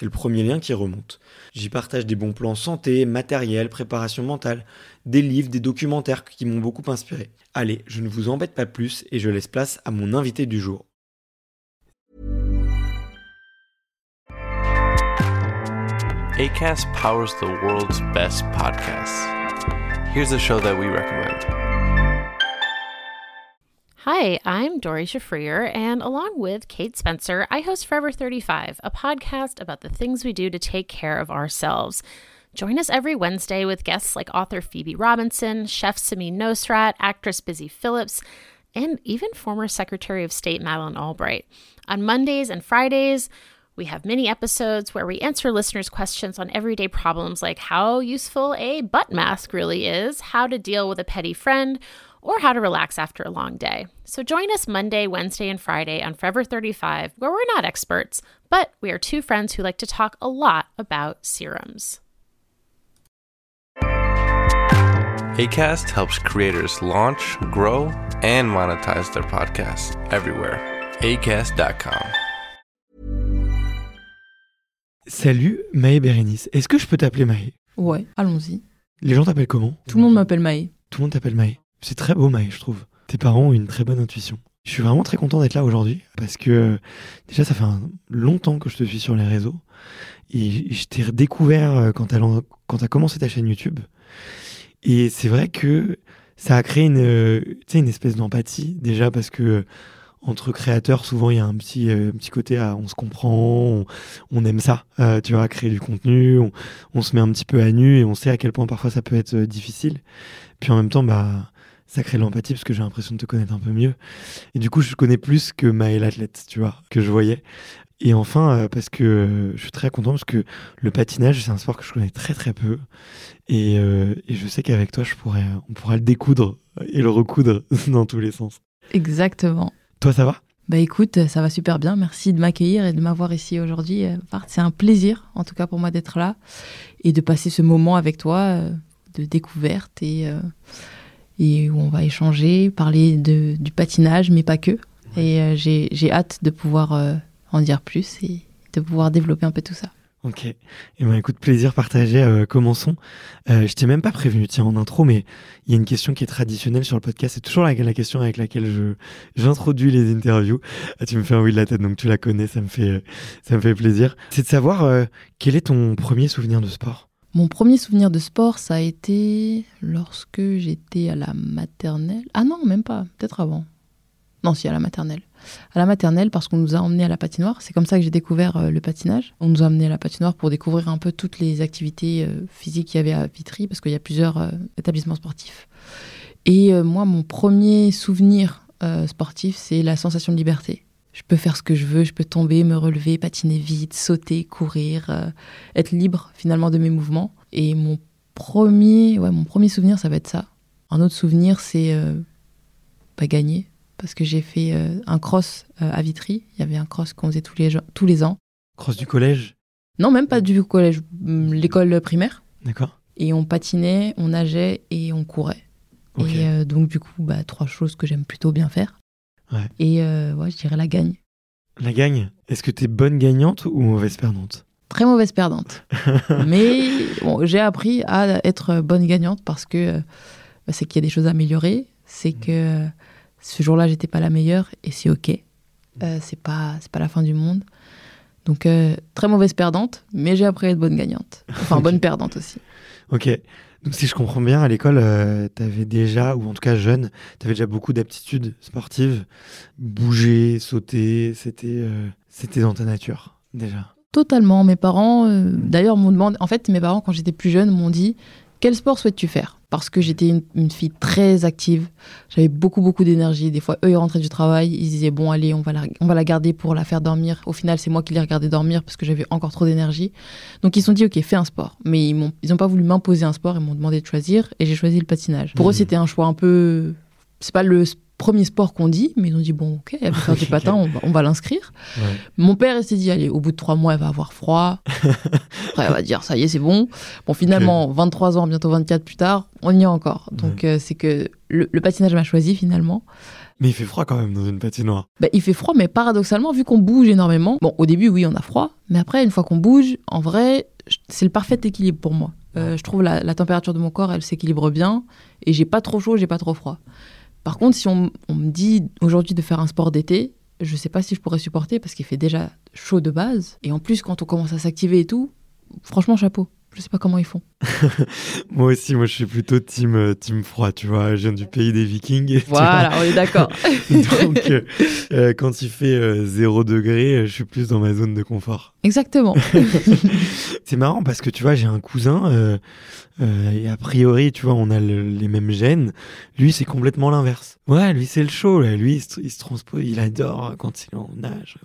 C'est le premier lien qui remonte. J'y partage des bons plans santé, matériel, préparation mentale, des livres, des documentaires qui m'ont beaucoup inspiré. Allez, je ne vous embête pas plus et je laisse place à mon invité du jour. Powers the world's best podcasts. Here's a show that we recommend. Hi, I'm Dory Shafrier, and along with Kate Spencer, I host Forever 35, a podcast about the things we do to take care of ourselves. Join us every Wednesday with guests like author Phoebe Robinson, chef Samin Nosrat, actress Busy Phillips, and even former Secretary of State Madeleine Albright. On Mondays and Fridays, we have mini episodes where we answer listeners' questions on everyday problems like how useful a butt mask really is, how to deal with a petty friend, or how to relax after a long day. So join us Monday, Wednesday, and Friday on Forever 35, where we're not experts, but we are two friends who like to talk a lot about serums. ACAST helps creators launch, grow, and monetize their podcasts everywhere. ACAST.com. Salut Maë Bérénice, est-ce que je peux t'appeler Maë Ouais, allons-y. Les gens t'appellent comment Tout le monde m'appelle Maë. Tout le monde t'appelle Maë. C'est très beau Maë, je trouve. Tes parents ont une très bonne intuition. Je suis vraiment très content d'être là aujourd'hui parce que déjà ça fait un, longtemps que je te suis sur les réseaux et je t'ai redécouvert euh, quand tu as, commencé ta chaîne YouTube. Et c'est vrai que ça a créé une, une espèce d'empathie déjà parce que entre créateurs, souvent il y a un petit, euh, petit côté à on se comprend, on, aime ça, euh, tu vois, créer du contenu, on, on, se met un petit peu à nu et on sait à quel point parfois ça peut être euh, difficile. Puis en même temps, bah, ça crée l'empathie parce que j'ai l'impression de te connaître un peu mieux. Et du coup, je connais plus que Maël Athlète, tu vois, que je voyais. Et enfin, parce que je suis très content parce que le patinage, c'est un sport que je connais très très peu. Et, et je sais qu'avec toi, je pourrais, on pourra le découdre et le recoudre dans tous les sens. Exactement. Toi, ça va? Bah écoute, ça va super bien. Merci de m'accueillir et de m'avoir ici aujourd'hui. Euh, c'est un plaisir, en tout cas pour moi, d'être là et de passer ce moment avec toi euh, de découverte et, euh, et où on va échanger, parler de, du patinage, mais pas que. Et j'ai hâte de pouvoir en dire plus et de pouvoir développer un peu tout ça. Ok. Et eh ben écoute, plaisir partagé. Euh, commençons. Euh, je t'ai même pas prévenu, tiens, en intro, mais il y a une question qui est traditionnelle sur le podcast. C'est toujours la, la, question avec laquelle je j'introduis les interviews. Ah, tu me fais un oui de la tête, donc tu la connais, ça me fait ça me fait plaisir. C'est de savoir euh, quel est ton premier souvenir de sport? Mon premier souvenir de sport, ça a été lorsque j'étais à la maternelle. Ah non, même pas. Peut-être avant. Non, si à la maternelle à la maternelle parce qu'on nous a emmenés à la patinoire. C'est comme ça que j'ai découvert euh, le patinage. On nous a emmenés à la patinoire pour découvrir un peu toutes les activités euh, physiques qu'il y avait à Vitry parce qu'il y a plusieurs euh, établissements sportifs. Et moi, mon premier souvenir sportif, c'est la sensation de liberté. Je peux faire ce que je veux, je peux tomber, me relever, patiner vite, sauter, courir, être libre finalement de mes mouvements. Et mon premier, ouais, mon premier souvenir, ça va être ça. Un autre souvenir, c'est pas gagner parce que j'ai fait euh, un cross euh, à Vitry. Il y avait un cross qu'on faisait tous les, tous les ans. Cross du collège? Non, même pas du collège, hum, l'école primaire. D'accord Et on patinait, on nageait et on courait. Ok. Et euh, donc, du coup, bah, trois choses que j'aime plutôt bien faire. Ouais. Et euh, ouais, je dirais la gagne. La gagne, est-ce que t'es bonne gagnante ou mauvaise perdante? Très mauvaise perdante. Mais bon, j'ai appris à être bonne gagnante parce que euh, bah, c'est qu'il y a des choses à améliorer. C'est que euh, ce jour-là, j'étais pas la meilleure et c'est OK. Euh, c'est pas, c'est pas la fin du monde. Donc, euh, très mauvaise perdante, mais j'ai appris à être bonne gagnante. Enfin, bonne perdante aussi. Ok. Donc si je comprends bien, à l'école, euh, t'avais déjà, ou en tout cas jeune, t'avais déjà beaucoup d'aptitudes sportives. Bouger, sauter, c'était euh, c'était dans ta nature, déjà. Totalement. Mes parents, euh, d'ailleurs, m'ont demandé. En fait, mes parents, quand j'étais plus jeune, m'ont dit Quel sport souhaites-tu faire? Parce que j'étais une, une fille très active. J'avais beaucoup, beaucoup d'énergie. Des fois, eux, ils rentraient du travail. Ils disaient Bon, allez, on va, la, on va la garder pour la faire dormir. Au final, c'est moi qui les regardais dormir parce que j'avais encore trop d'énergie. Donc, ils se sont dit Ok, fais un sport. Mais ils n'ont ils ont pas voulu m'imposer un sport. Ils m'ont demandé de choisir. Et j'ai choisi le patinage. Pour eux, Mhm. c'était un choix un peu. C'est pas le s- premier sport qu'on dit, mais ils ont dit Bon, ok, elle veut faire du patin, on va, l'inscrire. Ouais. Mon père il s'est dit, allez, au bout de trois mois, elle va avoir froid. Après, elle va dire, ça y est, c'est bon. Bon, finalement, 23 ans, bientôt 24 plus tard, on y est encore. Donc, euh, c'est que le, le patinage m'a choisi finalement. Mais il fait froid quand même dans une patinoire. Bah, il fait froid, mais paradoxalement, vu qu'on bouge énormément, bon, au début, oui, on a froid, mais après, une fois qu'on bouge, en vrai, c'est le parfait équilibre pour moi. Euh, je trouve la, la température de mon corps, elle s'équilibre bien, et j'ai pas trop chaud, j'ai pas trop froid. Par contre, si on, me dit aujourd'hui de faire un sport d'été, je sais pas si je pourrais supporter parce qu'il fait déjà chaud de base, et en plus, quand on commence à s'activer et tout, franchement, chapeau. Je sais pas comment ils font. Moi aussi, moi je suis plutôt team, euh, team froid, tu vois. Je viens du pays des vikings. Voilà, on est d'accord. Donc euh, euh, quand il fait euh, 0 degré, je suis plus dans ma zone de confort. Exactement. C'est marrant parce que tu vois, j'ai un cousin euh, et a priori, tu vois, on a le- les mêmes gènes. Lui, c'est complètement l'inverse. Ouais, lui, c'est le chaud. Là. Lui, il se, il se transpose, il adore quand il est en nage.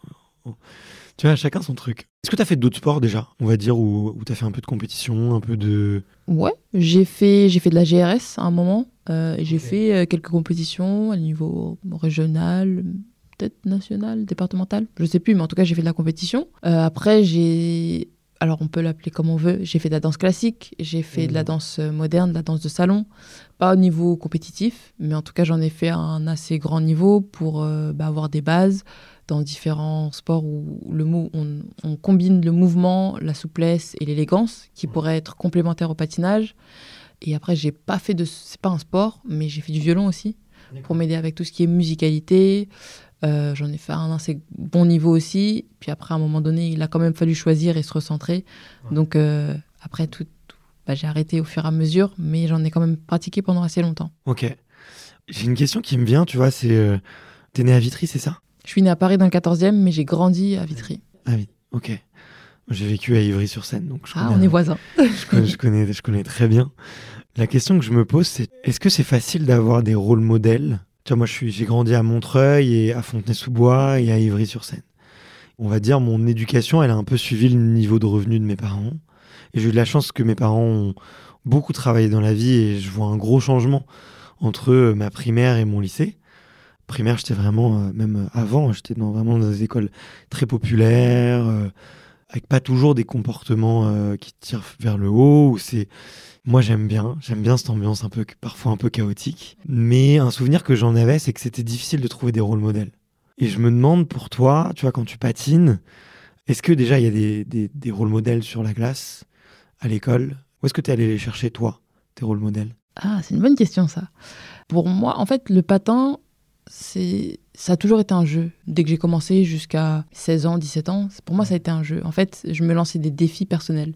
Tu vois, chacun son truc. Est-ce que tu as fait d'autres sports déjà, on va dire, où, où tu as fait un peu de compétition, un peu de. Ouais, j'ai fait, j'ai fait de la GRS à un moment. Euh, j'ai fait euh, quelques compétitions à niveau régional, peut-être national, départemental, je sais plus, mais en tout cas j'ai fait de la compétition. Euh, après j'ai, alors on peut l'appeler comme on veut, j'ai fait de la danse classique, j'ai fait de la Mhm. danse moderne, de la danse de salon, pas au niveau compétitif, mais en tout cas j'en ai fait à un assez grand niveau pour bah, avoir des bases dans différents sports où le mou- on, on combine le mouvement, la souplesse et l'élégance qui pourraient être complémentaires au patinage. Et après, j'ai pas fait de. C'est pas un sport, mais j'ai fait du violon aussi pour m'aider avec tout ce qui est musicalité. Euh, J'en ai fait un assez bon niveau aussi. Puis après, à un moment donné, il a quand même fallu choisir et se recentrer. Ouais. Donc euh, après, tout, tout- bah, j'ai arrêté au fur et à mesure, mais j'en ai quand même pratiqué pendant assez longtemps. Ok. J'ai une question qui me vient, tu vois, c'est. euh, T'es né à Vitry, c'est ça? Je suis née à Paris dans le 14e, mais j'ai grandi à Vitry. Ah oui, ok. J'ai vécu à Ivry-sur-Seine, donc je Ah, connais, on est voisins. je, connais, je, connais, je connais très bien. La question que je me pose, c'est est-ce que c'est facile d'avoir des rôles modèles? Tu vois, moi, j'ai grandi à Montreuil et à Fontenay-sous-Bois et à Ivry-sur-Seine. On va dire, mon éducation, elle a un peu suivi le niveau de revenu de mes parents. Et j'ai eu de la chance que mes parents ont beaucoup travaillé dans la vie et je vois un gros changement entre ma primaire et mon lycée. Primaire, j'étais vraiment, euh, même avant, j'étais dans, vraiment dans des écoles très populaires, euh, avec pas toujours des comportements euh, qui tirent vers le haut. Où moi, j'aime bien, j'aime bien cette ambiance un peu, parfois un peu chaotique. Mais un souvenir que j'en avais, c'est que c'était difficile de trouver des rôles modèles. Et je me demande pour toi, tu vois, quand tu patines, est-ce que déjà il y a des, des, des rôles modèles sur la glace, à l'école? Où est-ce que tu es allé les chercher, toi, tes rôles modèles? Ah, c'est une bonne question ça. Pour moi, en fait, le patin, c'est ça a toujours été un jeu. Dès que j'ai commencé jusqu'à 16 ans, 17 ans, pour moi, ça a été un jeu. En fait, je me lançais des défis personnels.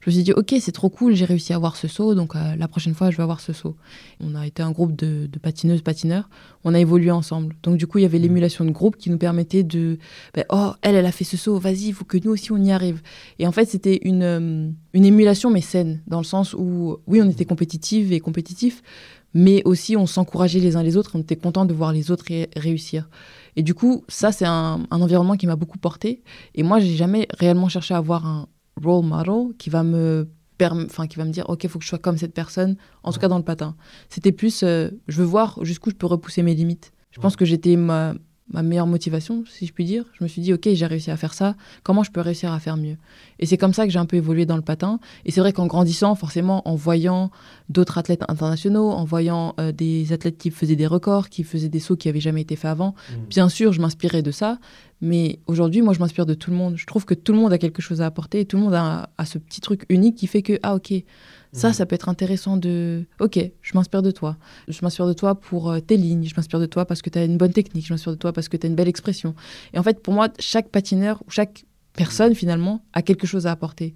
Je me suis dit, ok, c'est trop cool, j'ai réussi à avoir ce saut, donc euh, la prochaine fois, je vais avoir ce saut. On a été un groupe de, de patineuses, patineurs, on a évolué ensemble. Donc, du coup, il y avait l'émulation de groupe qui nous permettait de, ben, oh, elle, elle a fait ce saut, vas-y, il faut que nous aussi, on y arrive. Et en fait, c'était une, euh, une émulation, mais saine, dans le sens où, oui, on était compétitive et compétitifs, mais aussi on s'encourageait les uns les autres, on était content de voir les autres ré- réussir. Et du coup, ça, c'est un, un environnement qui m'a beaucoup porté. Et moi, j'ai jamais réellement cherché à avoir un role model qui va me enfin qui va me dire ok faut que je sois comme cette personne en tout cas dans le patin c'était plus euh, je veux voir jusqu'où je peux repousser mes limites Je pense que j'étais ma, ma meilleure motivation, si je puis dire. Je me suis dit, ok, j'ai réussi à faire ça, comment je peux réussir à faire mieux? Et c'est comme ça que j'ai un peu évolué dans le patin. Et c'est vrai qu'en grandissant, forcément, en voyant d'autres athlètes internationaux, en voyant euh, des athlètes qui faisaient des records, qui faisaient des sauts qui n'avaient jamais été faits avant, bien sûr, je m'inspirais de ça. Mais aujourd'hui, moi, je m'inspire de tout le monde. Je trouve que tout le monde a quelque chose à apporter et tout le monde a, a ce petit truc unique qui fait que, ah, ok, ça, ça peut être intéressant de. Ok, je m'inspire de toi. Je m'inspire de toi pour euh, tes lignes. Je m'inspire de toi parce que tu as une bonne technique. Je m'inspire de toi parce que tu as une belle expression. Et en fait, pour moi, chaque patineur ou chaque personne, finalement, a quelque chose à apporter.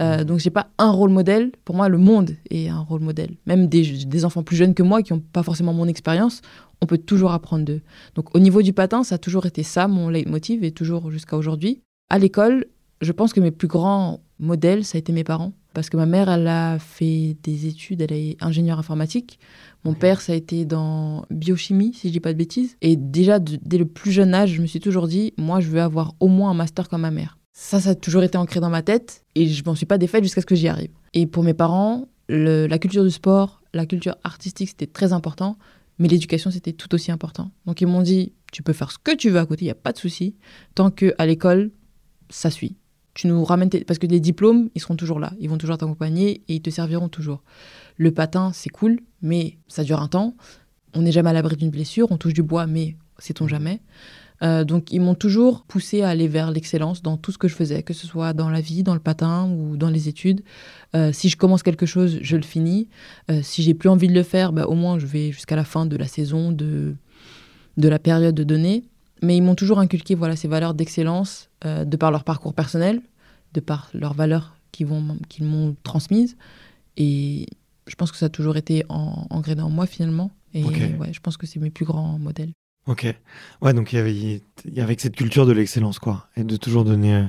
Euh, donc, j'ai pas un rôle modèle. Pour moi, le monde est un rôle modèle. Même des, des enfants plus jeunes que moi qui n'ont pas forcément mon expérience, on peut toujours apprendre d'eux. Donc, au niveau du patin, ça a toujours été ça, mon leitmotiv, et toujours jusqu'à aujourd'hui. À l'école, je pense que mes plus grands modèles, ça a été mes parents parce que ma mère, elle a fait des études, elle est ingénieure informatique. Mon père, ça a été dans biochimie, si je dis pas de bêtises. Et déjà, dès le plus jeune âge, je me suis toujours dit, moi, je veux avoir au moins un master comme ma mère. Ça, ça a toujours été ancré dans ma tête et je m'en suis pas défaite jusqu'à ce que j'y arrive. Et pour mes parents, la culture du sport, la culture artistique, c'était très important, mais l'éducation, c'était tout aussi important. Donc ils m'ont dit, tu peux faire ce que tu veux à côté, il n'y a pas de souci, tant que à l'école, ça suit tu nous ramènes parce que les diplômes, ils seront toujours là, ils vont toujours t'accompagner et ils te serviront toujours. Le patin, c'est cool, mais ça dure un temps. On n'est jamais à l'abri d'une blessure, on touche du bois, mais sait-on jamais. Euh, donc ils m'ont toujours poussé à aller vers l'excellence dans tout ce que je faisais, que ce soit dans la vie, dans le patin ou dans les études. Euh, si je commence quelque chose, je le finis. Euh, si j'ai plus envie de le faire, bah, au moins je vais jusqu'à la fin de la saison, de, de la période donnée. Mais ils m'ont toujours inculqué voilà, ces valeurs d'excellence euh, de par leur parcours personnel, de par leurs valeurs qu'ils m'ont transmises. Et je pense que ça a toujours été en, ancré dans moi finalement. Et ouais, je pense que c'est mes plus grands modèles. Ok. Ouais, donc il y avait, il y avait cette culture de l'excellence, quoi. Et de toujours donner. Euh,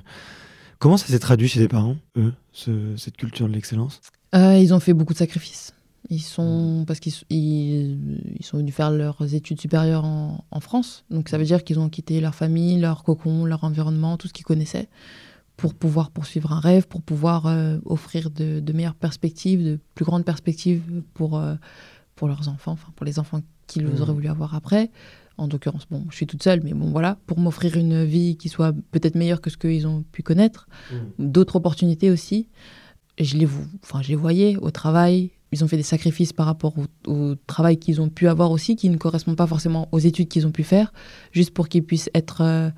comment ça s'est traduit chez les parents, eux, cette culture de l'excellence? Euh, Ils ont fait beaucoup de sacrifices. Ils sont parce qu'ils ils, sont venus faire leurs études supérieures en, en France, donc ça veut dire qu'ils ont quitté leur famille, leur cocon, leur environnement, tout ce qu'ils connaissaient, pour pouvoir poursuivre un rêve, pour pouvoir euh, offrir de, de, meilleures perspectives, de plus grandes perspectives pour euh, pour leurs enfants, enfin pour les enfants qu'ils mmh. auraient voulu avoir après. En l'occurrence, bon, je suis toute seule, mais bon, voilà, pour m'offrir une vie qui soit peut-être meilleure que ce qu'ils ont pu connaître, mmh. d'autres opportunités aussi. Je les, enfin, je les voyais au travail, ils ont fait des sacrifices par rapport au, travail qu'ils ont pu avoir aussi, qui ne correspond pas forcément aux études qu'ils ont pu faire, juste pour qu'ils puissent être euh,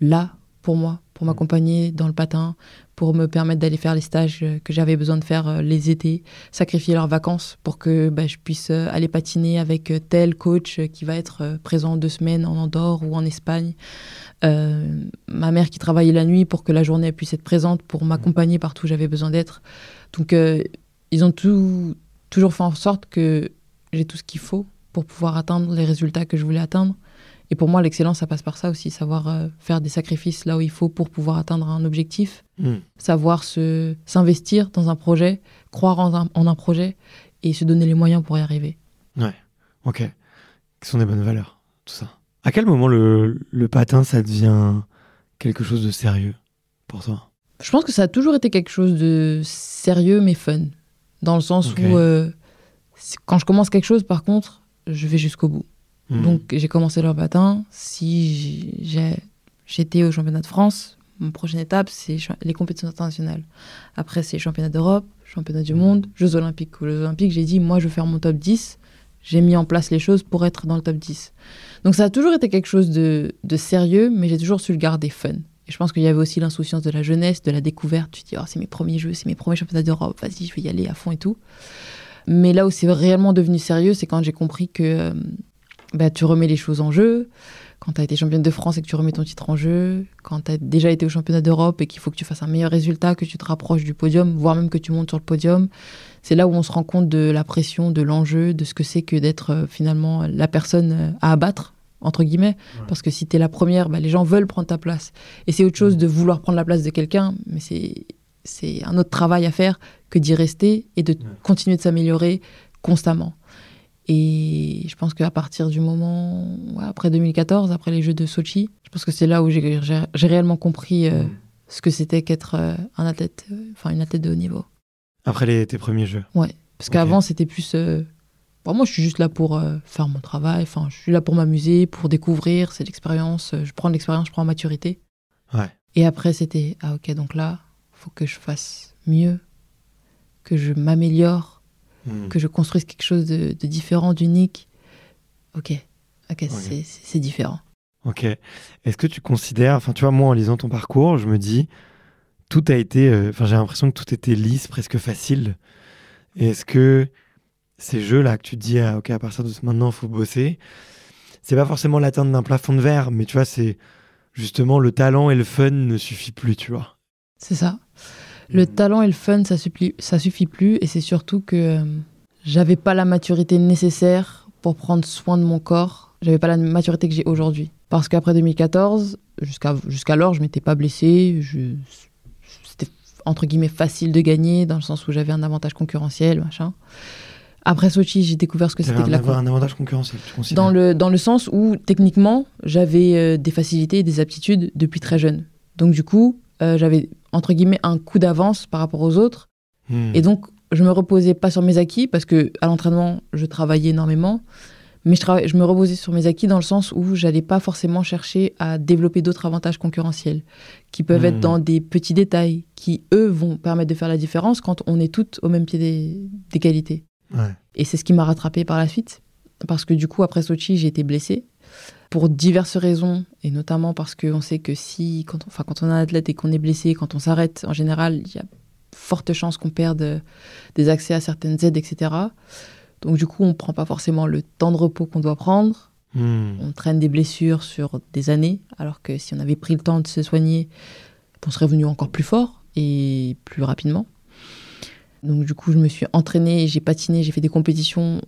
là pour moi, pour m'accompagner dans le patin, pour me permettre d'aller faire les stages que j'avais besoin de faire euh, les étés, sacrifier leurs vacances pour que bah, je puisse euh, aller patiner avec tel coach qui va être présent deux semaines en Andorre ou en Espagne. ma mère qui travaillait la nuit pour que la journée puisse être présente pour m'accompagner partout où j'avais besoin d'être. Donc ils ont tout, toujours fait en sorte que j'ai tout ce qu'il faut pour pouvoir atteindre les résultats que je voulais atteindre. Et pour moi, l'excellence, ça passe par ça aussi, savoir euh, faire des sacrifices là où il faut pour pouvoir atteindre un objectif, hmm. savoir se, s'investir dans un projet, croire en un, en un, projet et se donner les moyens pour y arriver. Ouais, ok. Ce sont des bonnes valeurs, tout ça? À quel moment le, le patin, ça devient quelque chose de sérieux pour toi? Je pense que ça a toujours été quelque chose de sérieux mais fun dans le sens où euh, quand je commence quelque chose, par contre, je vais jusqu'au bout. Hmm. Donc j'ai commencé le patin. Si j'étais au championnat de France, mon prochaine étape, c'est les compétitions internationales. Après, c'est championnat d'Europe, championnat du hmm. monde, Jeux olympiques. Aux Jeux olympiques, j'ai dit, moi, je veux faire mon top 10. J'ai mis en place les choses pour être dans le top 10. Donc ça a toujours été quelque chose de, de sérieux, mais j'ai toujours su le garder fun je pense qu'il y avait aussi l'insouciance de la jeunesse, de la découverte. Tu te dis, oh, c'est mes premiers jeux, c'est mes premiers championnats d'Europe, vas-y, je vais y aller à fond et tout. Mais là où c'est réellement devenu sérieux, c'est quand j'ai compris que euh, bah, tu remets les choses en jeu. Quand tu as été championne de France et que tu remets ton titre en jeu, quand tu as déjà été au championnat d'Europe et qu'il faut que tu fasses un meilleur résultat, que tu te rapproches du podium, voire même que tu montes sur le podium, c'est là où on se rend compte de la pression, de l'enjeu, de ce que c'est que d'être euh, finalement la personne euh, à abattre entre guillemets. Parce que si tu es la première, bah, les gens veulent prendre ta place. Et c'est autre chose de vouloir prendre la place de quelqu'un, mais c'est, c'est un autre travail à faire que d'y rester et de continuer de s'améliorer constamment. Et je pense qu'à partir du moment, après 2014, après les Jeux de Sochi, je pense que c'est là où j'ai, j'ai, réellement compris euh, ce que c'était qu'être euh, un athlète, euh, enfin une athlète de haut niveau. Après les, tes premiers Jeux Ouais, parce qu'avant c'était plus Bon, moi, je suis juste là pour euh, faire mon travail. Enfin, je suis là pour m'amuser, pour découvrir. C'est l'expérience. euh, Je prends de l'expérience, je prends en maturité. Ouais. Et après, c'était ah ok, donc là, faut que je fasse mieux, que je m'améliore, Hmm. que je construise quelque chose de, de différent, d'unique. Ok, ok, c'est- c'est différent. Ok. Est-ce que tu considères, enfin, tu vois, moi, en lisant ton parcours, je me dis, tout a été, euh, enfin, j'ai l'impression que tout était lisse, presque facile. Est-ce que ces jeux-là que tu te dis, ah, ok, à partir de ce maintenant, il faut bosser, c'est pas forcément l'atteinte d'un plafond de verre, mais tu vois, c'est justement le talent et le fun ne suffit plus, tu vois. C'est ça. Le talent et le fun, ça suffit, ça suffit plus. Et c'est surtout que euh, j'avais pas la maturité nécessaire pour prendre soin de mon corps. J'avais pas la maturité que j'ai aujourd'hui. Parce qu'après 2014, jusqu'à jusqu'alors, je m'étais pas blessée. Je, c'était entre guillemets facile de gagner dans le sens où j'avais un avantage concurrentiel, machin. Après Sochi, j'ai découvert ce que c'était que la avoir un avantage concurrentiel, tu dans le, dans le sens où, techniquement, j'avais euh, des facilités et des aptitudes depuis très jeune. Donc, du coup, euh, j'avais, entre guillemets, un coup d'avance par rapport aux autres. Hmm. Et donc, je me reposais pas sur mes acquis, parce que à l'entraînement, je travaillais énormément. Mais je, je me reposais sur mes acquis dans le sens où j'allais pas forcément chercher à développer d'autres avantages concurrentiels, qui peuvent Hmm. être dans des petits détails, qui, eux, vont permettre de faire la différence quand on est toutes au même pied des- des qualités. Ouais. Et c'est ce qui m'a rattrapé par la suite. Parce que du coup, après Sochi, j'ai été blessée. Pour diverses raisons, et notamment parce qu'on sait que si, quand on, quand on est un athlète et qu'on est blessé, quand on s'arrête, en général, il y a forte chance qu'on perde des accès à certaines aides, etc. Donc du coup, on ne prend pas forcément le temps de repos qu'on doit prendre. Hmm. On traîne des blessures sur des années, alors que si on avait pris le temps de se soigner, on serait venu encore plus fort et plus rapidement. Donc du coup, je me suis entraînée, j'ai patiné, j'ai fait des compétitions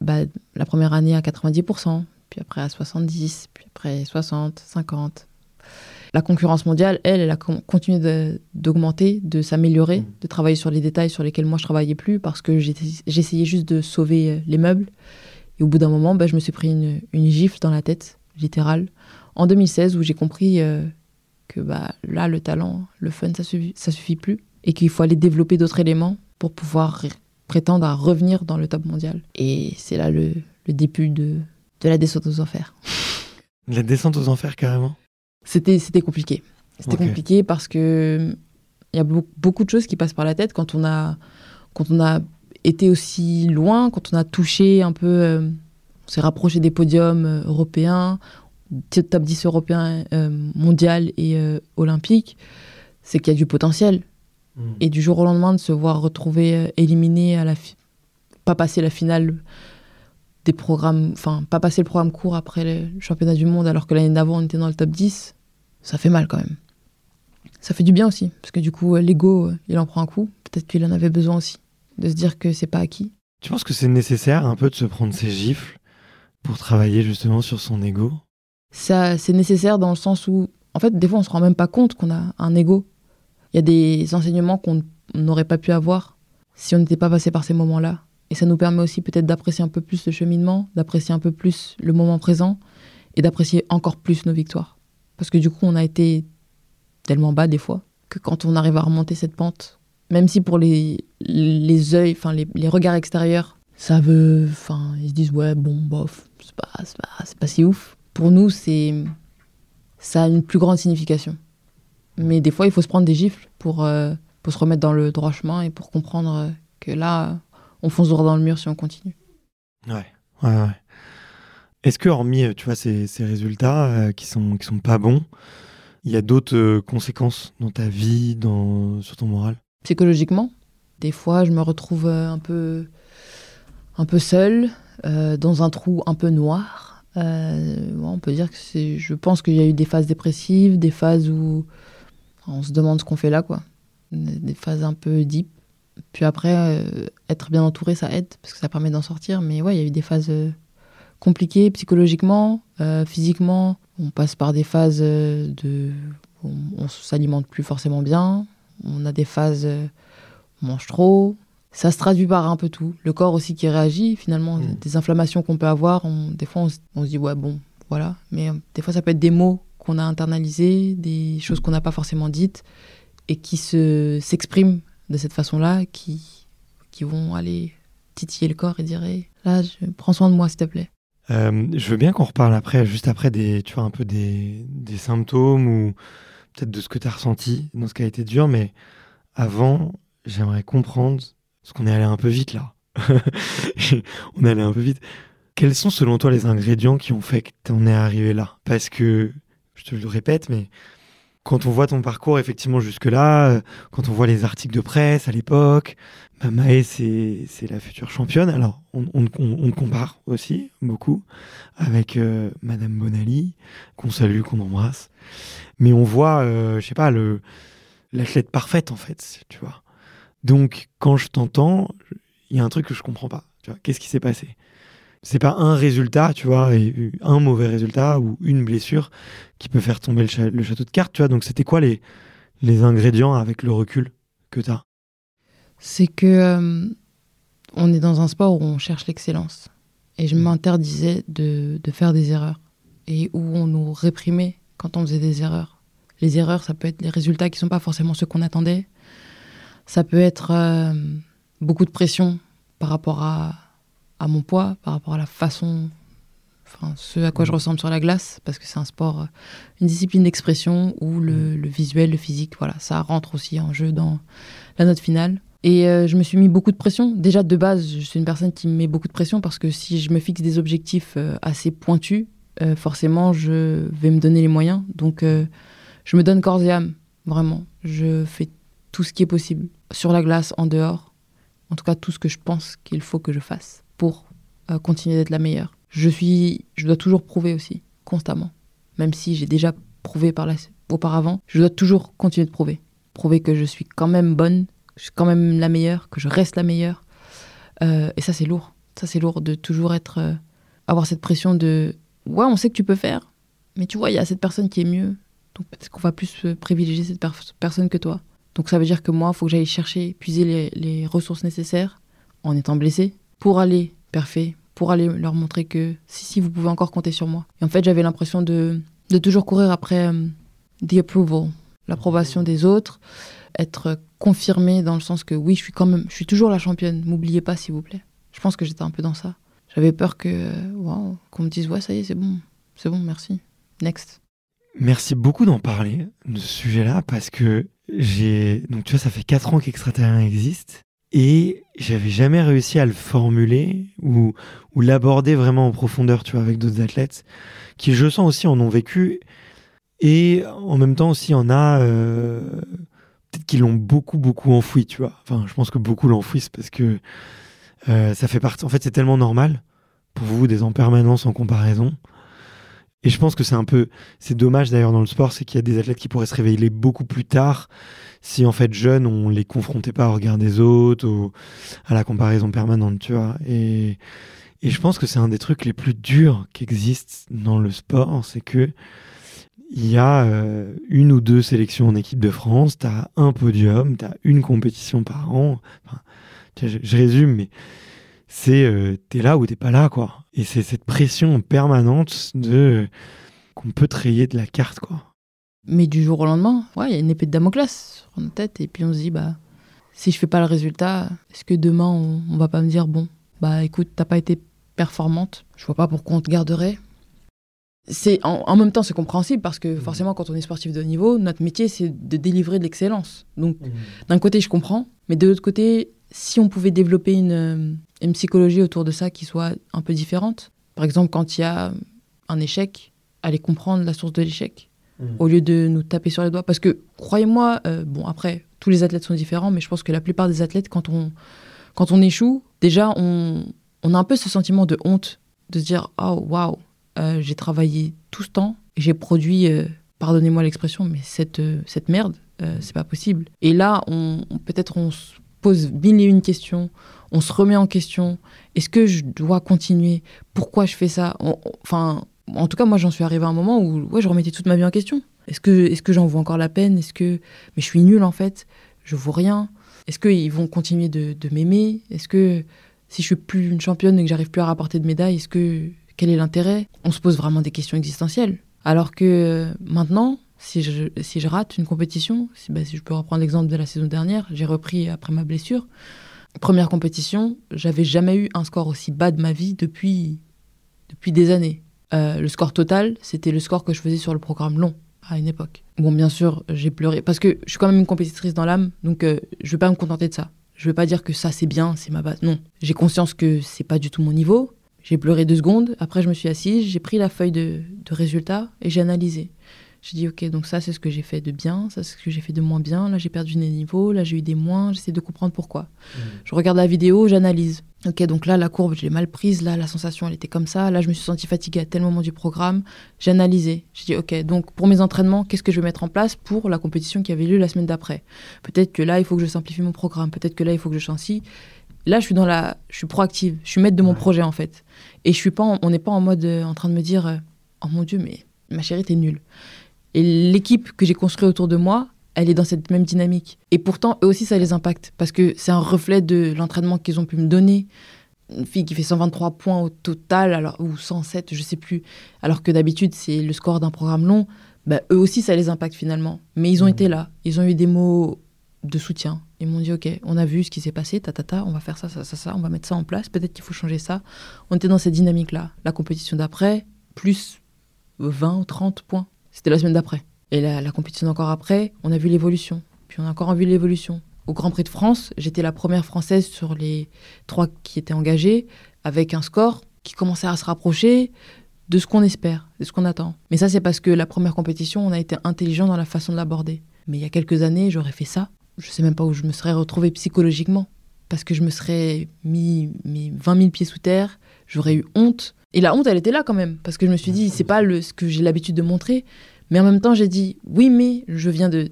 bah, la première année à 90%, puis après à 70%, puis après 60%, 50%. La concurrence mondiale, elle, elle a con- continué d'augmenter, de s'améliorer, Mm. de travailler sur les détails sur lesquels moi je travaillais plus parce que j'essayais juste de sauver euh, les meubles. Et au bout d'un moment, bah, je me suis pris une, une gifle dans la tête, littérale, en 2016, où j'ai compris euh, que bah, là, le talent, le fun, ça suffit, ça suffit plus. Et qu'il faut aller développer d'autres éléments pour pouvoir prétendre à revenir dans le top mondial. Et c'est là le, le début de, de la descente aux enfers. La descente aux enfers, carrément? C'était c'était compliqué. C'était compliqué parce que il y a beau- beaucoup de choses qui passent par la tête quand on a quand on a été aussi loin, quand on a touché un peu, euh, on s'est rapproché des podiums euh, européens, top 10 européen, euh, mondial et euh, olympique, c'est qu'il y a du potentiel. Et du jour au lendemain, de se voir retrouver euh, éliminé à la pas passer la finale des programmes, enfin, pas passer le programme court après le championnat du monde alors que l'année d'avant on était dans le top 10, ça fait mal quand même. Ça fait du bien aussi, parce que du coup, euh, l'ego, euh, il en prend un coup. Peut-être qu'il en avait besoin aussi, de se dire que c'est pas acquis. Tu penses que c'est nécessaire un peu de se prendre ses gifles pour travailler justement sur son ego? Ça, c'est nécessaire dans le sens où, en fait, des fois, on se rend même pas compte qu'on a un ego. Il y a des enseignements qu'on n'aurait pas pu avoir si on n'était pas passé par ces moments-là. Et ça nous permet aussi peut-être d'apprécier un peu plus le cheminement, d'apprécier un peu plus le moment présent et d'apprécier encore plus nos victoires. Parce que du coup, on a été tellement bas des fois que quand on arrive à remonter cette pente, même si pour les, les yeux, enfin les, les regards extérieurs, ça veut, enfin ils se disent ouais bon bof, c'est pas, pas, pas si ouf. Pour nous, c'est ça a une plus grande signification. Mais des fois, il faut se prendre des gifles pour, euh, pour se remettre dans le droit chemin et pour comprendre euh, que là, on fonce droit dans le mur si on continue. Ouais, ouais, ouais. Est-ce que, hormis, euh, tu vois, ces, ces résultats euh, qui sont, qui sont pas bons, il y a d'autres euh, conséquences dans ta vie, dans, sur ton moral? Psychologiquement, des fois, je me retrouve un peu, un peu seule, dans un trou un peu noir. On peut dire que c'est. Je pense qu'il y a eu des phases dépressives, des phases où on se demande ce qu'on fait là, quoi. Des des phases un peu deep. Puis après, euh, être bien entouré, ça aide, parce que ça permet d'en sortir. Mais ouais, il y a eu des phases euh, compliquées psychologiquement, euh, physiquement. On passe par des phases de. On, on s'alimente plus forcément bien. On a des phases. on mange trop. Ça se traduit par un peu tout. Le corps aussi qui réagit, finalement, Mm. des inflammations qu'on peut avoir. On- des fois, on, se- on se dit, ouais, bon, voilà. Mais des fois, ça peut être des mots qu'on a internalisés, des choses qu'on n'a pas forcément dites et qui se s'expriment de cette façon-là, qui, qui vont aller titiller le corps et dire, Là, prends soin de moi, s'il te plaît. Euh, je veux bien qu'on reparle après, juste après, des, tu vois, un peu des, des symptômes ou peut-être de ce que tu as ressenti dans ce qui a été dur, mais avant, j'aimerais comprendre, parce qu'on est allé un peu vite là. on est allé un peu vite. Quels sont selon toi les ingrédients qui ont fait que tu en es arrivé là? Parce que, je te le répète, mais quand on voit ton parcours effectivement jusque-là, euh, quand on voit les articles de presse à l'époque, bah, Maë, c'est, la future championne. Alors, on, compare aussi beaucoup avec euh, Madame Bonali, qu'on salue, qu'on embrasse. Mais on voit, euh, je sais pas, l'athlète parfaite, en fait, tu vois. Donc, quand je t'entends, il y a un truc que je comprends pas. Qu'est-ce qui s'est passé? C'est pas un résultat, tu vois, et un mauvais résultat ou une blessure qui peut faire tomber le, château de cartes, tu vois. Donc, c'était quoi les, les ingrédients avec le recul que tu as C'est que euh, on est dans un sport où on cherche l'excellence. Et je m'interdisais de, de, faire des erreurs. Et où on nous réprimait quand on faisait des erreurs. Les erreurs, ça peut être des résultats qui ne sont pas forcément ceux qu'on attendait. Ça peut être euh, beaucoup de pression par rapport à à mon poids, par rapport à la façon, enfin, ce à quoi je ressemble sur la glace, parce que c'est un sport, euh, une discipline d'expression où le, le, visuel, le physique, voilà, ça rentre aussi en jeu dans la note finale. Et euh, je me suis mis beaucoup de pression. Déjà, de base, je suis une personne qui me met beaucoup de pression parce que si je me fixe des objectifs euh, assez pointus, forcément, je vais me donner les moyens. Donc, je me donne corps et âme, vraiment. Je fais tout ce qui est possible, sur la glace, en dehors. En tout cas, tout ce que je pense qu'il faut que je fasse pour euh, continuer d'être la meilleure. Je suis, je dois toujours prouver aussi, constamment. Même si j'ai déjà prouvé par auparavant, je dois toujours continuer de prouver. Prouver que je suis quand même bonne, que je suis quand même la meilleure, que je reste la meilleure. Euh, et ça, c'est lourd. Ça, c'est lourd de toujours être, euh, avoir cette pression de, ouais, on sait que tu peux faire, mais tu vois, il y a cette personne qui est mieux. Donc peut-être qu'on va plus privilégier cette personne que toi. Donc ça veut dire que moi, il faut que j'aille chercher, puiser les, les ressources nécessaires en étant blessée, pour aller parfait, pour aller leur montrer que si, si, vous pouvez encore compter sur moi. Et en fait, j'avais l'impression de, de toujours courir après euh, the approval, l'approbation des autres, être confirmé dans le sens que oui, je suis quand même, je suis toujours la championne, m'oubliez pas s'il vous plaît. Je pense que j'étais un peu dans ça. J'avais peur que, wow, qu'on me dise ouais, ça y est, c'est bon, c'est bon, merci, next. Merci beaucoup d'en parler de ce sujet-là parce que j'ai donc tu vois ça fait 4 ans qu'Extraterrien existe et j'avais jamais réussi à le formuler ou, l'aborder vraiment en profondeur, tu vois, avec d'autres athlètes qui, je sens aussi, en ont vécu et en même temps aussi en a euh, peut-être qu'ils l'ont beaucoup beaucoup enfoui, tu vois. Enfin, je pense que beaucoup l'enfouissent parce que euh, ça fait partie. En fait, c'est tellement normal pour vous d'être en permanence en comparaison. Et je pense que c'est un peu, c'est dommage d'ailleurs dans le sport, c'est qu'il y a des athlètes qui pourraient se réveiller beaucoup plus tard si en fait jeunes on les confrontait pas au regard des autres ou à la comparaison permanente, tu vois. Et, et je pense que c'est un des trucs les plus durs qui existent dans le sport, c'est que il y a euh, une ou deux sélections en équipe de France, tu as un podium, tu as une compétition par an. Je, résume, mais c'est euh, t'es là ou t'es pas là, quoi. Et c'est cette pression permanente de qu'on peut trayer de la carte, quoi. Mais du jour au lendemain, ouais, il y a une épée de Damoclès sur notre tête. Et puis on se dit, bah, si je fais pas le résultat, est-ce que demain on, on va pas me dire, bon, bah écoute, t'as pas été performante, je vois pas pourquoi on te garderait. C'est en, en, même temps c'est compréhensible parce que mmh. forcément quand on est sportif de haut niveau, notre métier c'est de délivrer de l'excellence. Donc mmh. d'un côté je comprends, mais de l'autre côté, si on pouvait développer une, une psychologie autour de ça qui soit un peu différente, par exemple quand il y a un échec, aller comprendre la source de l'échec au lieu de nous taper sur les doigts. Parce que, croyez-moi, euh, bon, après, tous les athlètes sont différents, mais je pense que la plupart des athlètes, quand on, quand on échoue, déjà, on, on a un peu ce sentiment de honte, de se dire Oh, waouh, euh, j'ai travaillé tout ce temps et j'ai produit, euh, pardonnez-moi l'expression, mais cette, cette merde, c'est pas possible. Et là, on, peut-être on se pose mille et une questions, on se remet en question. Est-ce que je dois continuer? Pourquoi je fais ça? Enfin, en tout cas, moi, j'en suis arrivé à un moment où ouais, je remettais toute ma vie en question. Est-ce que, est que j'en vaux encore la peine? Est-ce que, mais je suis nulle en fait. Je vaux rien. Est-ce qu'ils vont continuer de, de m'aimer? Est-ce que si je suis plus une championne et que j'arrive plus à rapporter de médailles, est-ce que quel est l'intérêt? On se pose vraiment des questions existentielles. Alors que euh, maintenant, si je, si je rate une compétition, si, bah, si je peux reprendre l'exemple de la saison dernière, j'ai repris après ma blessure. Première compétition, j'avais jamais eu un score aussi bas de ma vie depuis, depuis des années. Euh, le score total, c'était le score que je faisais sur le programme long à une époque. Bon, bien sûr, j'ai pleuré parce que je suis quand même une compétitrice dans l'âme, donc euh, je vais pas me contenter de ça. Je vais pas dire que ça c'est bien, c'est ma base. Non, j'ai conscience que c'est pas du tout mon niveau. J'ai pleuré deux secondes. Après, je me suis assise, j'ai pris la feuille de, de résultats et j'ai analysé. J'ai dit, ok, donc ça, c'est ce que j'ai fait de bien, ça, c'est ce que j'ai fait de moins bien. Là, j'ai perdu des niveaux, là, j'ai eu des moins, j'essaie de comprendre pourquoi. Je regarde la vidéo, j'analyse. Ok, donc là, la courbe, je l'ai mal prise, là, la sensation, elle était comme ça, là, je me suis sentie fatiguée à tel moment du programme. J'ai analysé. J'ai dit, ok, donc pour mes entraînements, qu'est-ce que je vais mettre en place pour la compétition qui avait lieu la semaine d'après? Peut-être que là, il faut que je simplifie mon programme, peut-être que là, il faut que je change ci. Là, je suis dans la, je suis proactive, je suis maître de mon Ouais. projet en fait. Et je suis pas, en- on n'est pas en mode euh, en train de me dire, euh, oh mon dieu, mais ma chérie, t'es nulle. Et l'équipe que j'ai construite autour de moi, elle est dans cette même dynamique. Et pourtant, eux aussi, ça les impacte. Parce que c'est un reflet de l'entraînement qu'ils ont pu me donner. Une fille qui fait 123 points au total, alors, ou 107, je sais plus. Alors que d'habitude, c'est le score d'un programme long. Bah, eux aussi, ça les impacte finalement. Mais ils ont Mhm. été là. Ils ont eu des mots de soutien. Ils m'ont dit, OK, on a vu ce qui s'est passé, ta, ta, ta, on va faire ça, ça, ça, ça, on va mettre ça en place. Peut-être qu'il faut changer ça. On était dans cette dynamique-là. La compétition d'après, plus 20 ou 30 points. C'était la semaine d'après. Et la, la compétition encore après, on a vu l'évolution. Puis on a encore vu l'évolution. Au Grand Prix de France, j'étais la première française sur les trois qui étaient engagés, avec un score qui commençait à se rapprocher de ce qu'on espère, de ce qu'on attend. Mais ça, c'est parce que la première compétition, on a été intelligent dans la façon de l'aborder. Mais il y a quelques années, j'aurais fait ça. Je sais même pas où je me serais retrouvée psychologiquement. Parce que je me serais mis mes 20 000 pieds sous terre, j'aurais eu honte. Et la honte, elle était là quand même. Parce que je me suis dit, c'est pas le, ce que j'ai l'habitude de montrer. Mais en même temps, j'ai dit, oui, mais je viens de.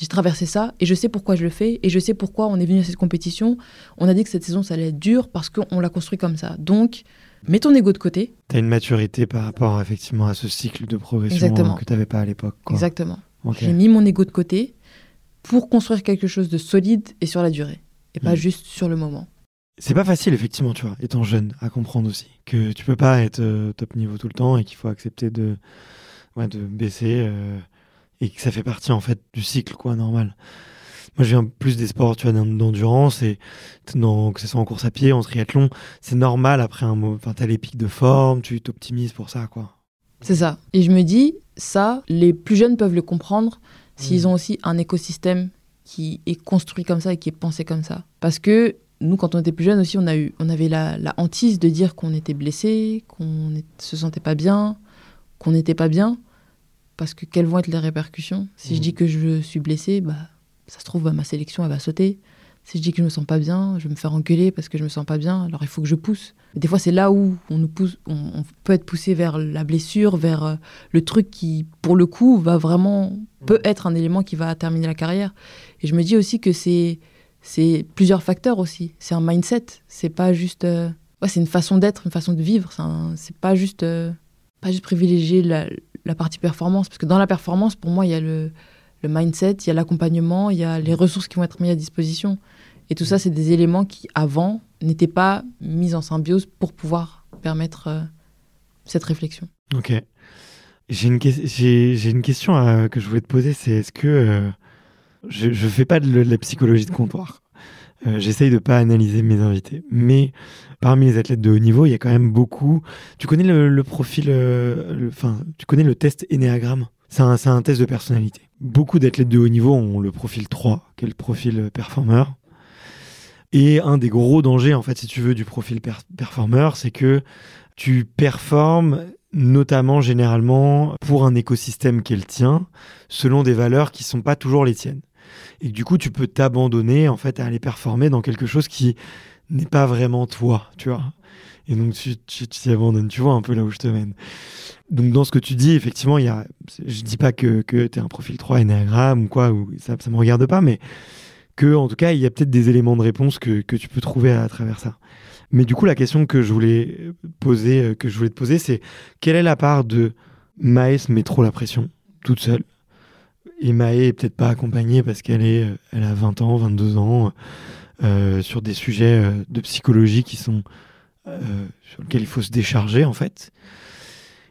J'ai traversé ça et je sais pourquoi je le fais et je sais pourquoi on est venu à cette compétition. On a dit que cette saison, ça allait être dur parce qu'on l'a construit comme ça. Donc, mets ton ego de côté. T'as une maturité par rapport effectivement à ce cycle de progression Exactement. euh, que t'avais pas à l'époque. Exactement. J'ai mis mon ego de côté pour construire quelque chose de solide et sur la durée. Et pas Mm. juste sur le moment. C'est pas facile, effectivement, tu vois, étant jeune, à comprendre aussi. Que tu peux pas être euh, top niveau tout le temps et qu'il faut accepter de, ouais, de baisser euh, et que ça fait partie, en fait, du cycle, quoi, normal. Moi, je viens plus des sports, tu vois, d'en- d'endurance et dans, que ce soit en course à pied, en triathlon, c'est normal après un mot. Enfin, t'as les pics de forme, tu t'optimises pour ça, quoi. C'est ça. Et je me dis, ça, les plus jeunes peuvent le comprendre s'ils Mm. ont aussi un écosystème qui est construit comme ça et qui est pensé comme ça. Parce que nous, quand on était plus jeunes aussi, on, a eu, on avait la, la hantise de dire qu'on était blessé, qu'on ne se sentait pas bien, qu'on n'était pas bien. Parce que quelles vont être les répercussions? Si je dis que je suis blessé, bah, ça se trouve, bah, ma sélection, elle va sauter. Si je dis que je me sens pas bien, je vais me faire engueuler parce que je me sens pas bien, alors il faut que je pousse. Et des fois, c'est là où on nous pousse, on, on peut être poussé vers la blessure, vers euh, le truc qui, pour le coup, va vraiment peut être un élément qui va terminer la carrière. Et je me dis aussi que c'est c'est plusieurs facteurs aussi. C'est un mindset. C'est pas juste. euh, c'est une façon d'être, une façon de vivre. C'est pas juste euh, pas juste privilégier la, partie performance, parce que dans la performance, pour moi, il y a le mindset, il y a l'accompagnement, il y a les ressources qui vont être mises à disposition. Et tout ça, c'est des éléments qui, avant, n'étaient pas mis en symbiose pour pouvoir permettre euh, cette réflexion. Ok. J'ai une, une question que je voulais te poser, c'est est-ce que je, je fais pas de, la psychologie de comptoir. Euh, J'essaye de pas analyser mes invités, mais parmi les athlètes de haut niveau, il y a quand même beaucoup. Tu connais le, profil, euh, enfin, tu connais le test Enneagram? C'est un, un test de personnalité. Beaucoup d'athlètes de haut niveau ont le profil 3, qui est le profil euh, performeur. Et un des gros dangers, en fait, si tu veux, du profil per- performeur, c'est que tu performes notamment généralement pour un écosystème qui est le tien, selon des valeurs qui sont pas toujours les tiennes. Et du coup, tu peux t'abandonner en fait à aller performer dans quelque chose qui n'est pas vraiment toi, tu vois. Et donc tu t'y abandonnes, tu vois un peu là où je te mène. Donc dans ce que tu dis, effectivement, il y a, je dis pas que, que tu es un profil 3 Enneagram ou quoi, ou ça, ça me regarde pas, mais que en tout cas, il y a peut-être des éléments de réponse que, que tu peux trouver à, travers ça. Mais du coup, la question que je voulais poser, euh, que je voulais te poser, c'est quelle est la part de Maës met trop la pression toute seule? Et Maë est peut-être pas accompagnée parce qu'elle est, euh, elle a 20 ans, 22 ans, euh, sur des sujets euh, de psychologie qui sont sur lesquels il faut se décharger en fait.